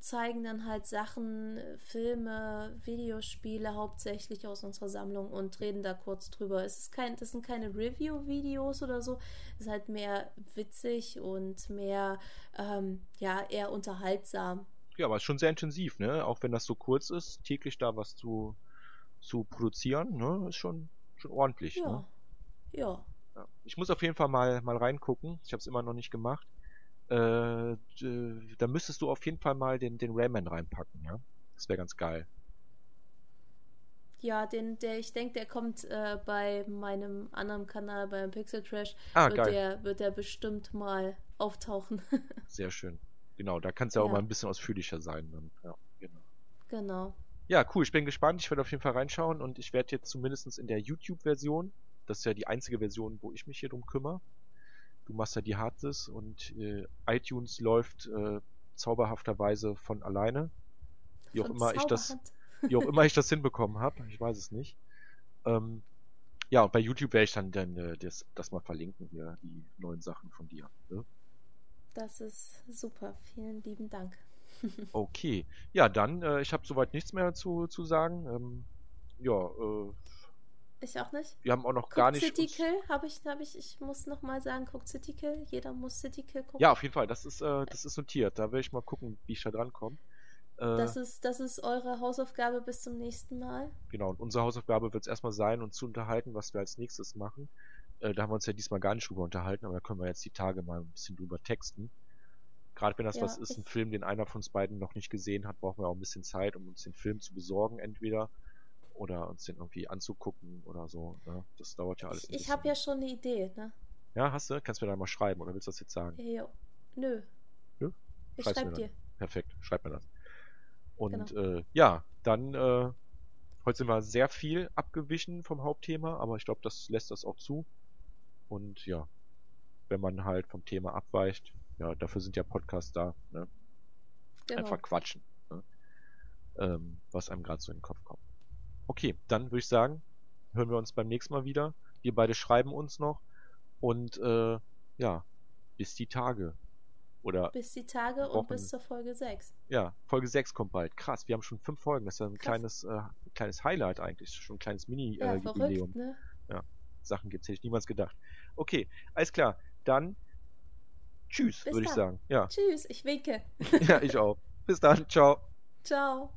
zeigen dann halt Sachen, Filme, Videospiele hauptsächlich aus unserer Sammlung und reden da kurz drüber. Es ist kein, das sind keine Review-Videos oder so. Es ist halt mehr witzig und mehr, ähm, ja, eher unterhaltsam. Ja, aber es ist schon sehr intensiv, ne? Auch wenn das so kurz ist, täglich da was zu, zu produzieren, ne? Ist schon, schon ordentlich, ja. ne? Ja. ja. Ich muss auf jeden Fall mal, mal reingucken. Ich habe es immer noch nicht gemacht. Äh, da müsstest du auf jeden Fall mal den, den Rayman reinpacken, ja? Das wäre ganz geil. Ja, den, der, ich denke, der kommt äh, bei meinem anderen Kanal, beim Pixel Trash, ah, wird, geil. Der, wird der bestimmt mal auftauchen. <laughs> Sehr schön. Genau, da kann es ja, ja, auch mal ein bisschen ausführlicher sein. Dann. Ja, genau. Genau. Ja, cool. Ich bin gespannt. Ich werde auf jeden Fall reinschauen und ich werde jetzt zumindest in der YouTube-Version, das ist ja die einzige Version, wo ich mich hier drum kümmere. Du machst ja die Harddisk und äh, iTunes läuft äh, zauberhafterweise von alleine. Wie von auch immer ich das, <laughs> Wie auch immer ich das hinbekommen habe, ich weiß es nicht. Ähm, ja, und bei YouTube werde ich dann, dann äh, das, das mal verlinken hier, die neuen Sachen von dir. Ne? Das ist super. Vielen lieben Dank. <laughs> okay. Ja, dann, äh, ich habe soweit nichts mehr zu, zu sagen. Ähm, ja, äh, ich auch nicht. Wir haben auch noch Guckt gar nicht. City Kill habe ich, habe ich, ich muss noch mal sagen, guckt City Kill. Jeder muss City Kill gucken. Ja, auf jeden Fall. Das ist, äh, das ist notiert. Da werde ich mal gucken, wie ich da dran komme. Äh, das, ist, das ist eure Hausaufgabe bis zum nächsten Mal. Genau, und unsere Hausaufgabe wird es erstmal sein, uns zu unterhalten, was wir als nächstes machen. Äh, da haben wir uns ja diesmal gar nicht drüber unterhalten, aber da können wir jetzt die Tage mal ein bisschen drüber texten. Gerade wenn das ja, was ist, ein Film, den einer von uns beiden noch nicht gesehen hat, brauchen wir auch ein bisschen Zeit, um uns den Film zu besorgen, entweder oder uns den irgendwie anzugucken oder so. Ne? Das dauert ja alles. Ich, ich habe ja schon eine Idee, ne? Ja, hast du? Kannst du mir da mal schreiben oder willst du das jetzt sagen? Jo. Nö. Nö? Ich schreib dir. Perfekt, schreib mir das. Und genau. äh, ja, dann äh, heute sind wir sehr viel abgewichen vom Hauptthema, aber ich glaube, das lässt das auch zu. Und ja, wenn man halt vom Thema abweicht, ja, dafür sind ja Podcasts da, ne? Genau. Einfach quatschen, ne? ähm, was einem gerade so in den Kopf kommt. Okay, dann würde ich sagen, hören wir uns beim nächsten Mal wieder. Wir beide schreiben uns noch und äh, ja, bis die Tage. Oder bis die Tage Wochen. und bis zur Folge 6. Ja, Folge 6 kommt bald. Krass, wir haben schon fünf Folgen. Das ist ja ein kleines, äh, kleines Highlight eigentlich. Schon ein kleines Mini-Jubiläum. Äh, ne? Ja, Sachen gibt's, hätte ich niemals gedacht. Okay, alles klar. Dann tschüss, würde ich sagen. Ja. Tschüss, ich winke. <laughs> ja, ich auch. Bis dann. Ciao. Ciao.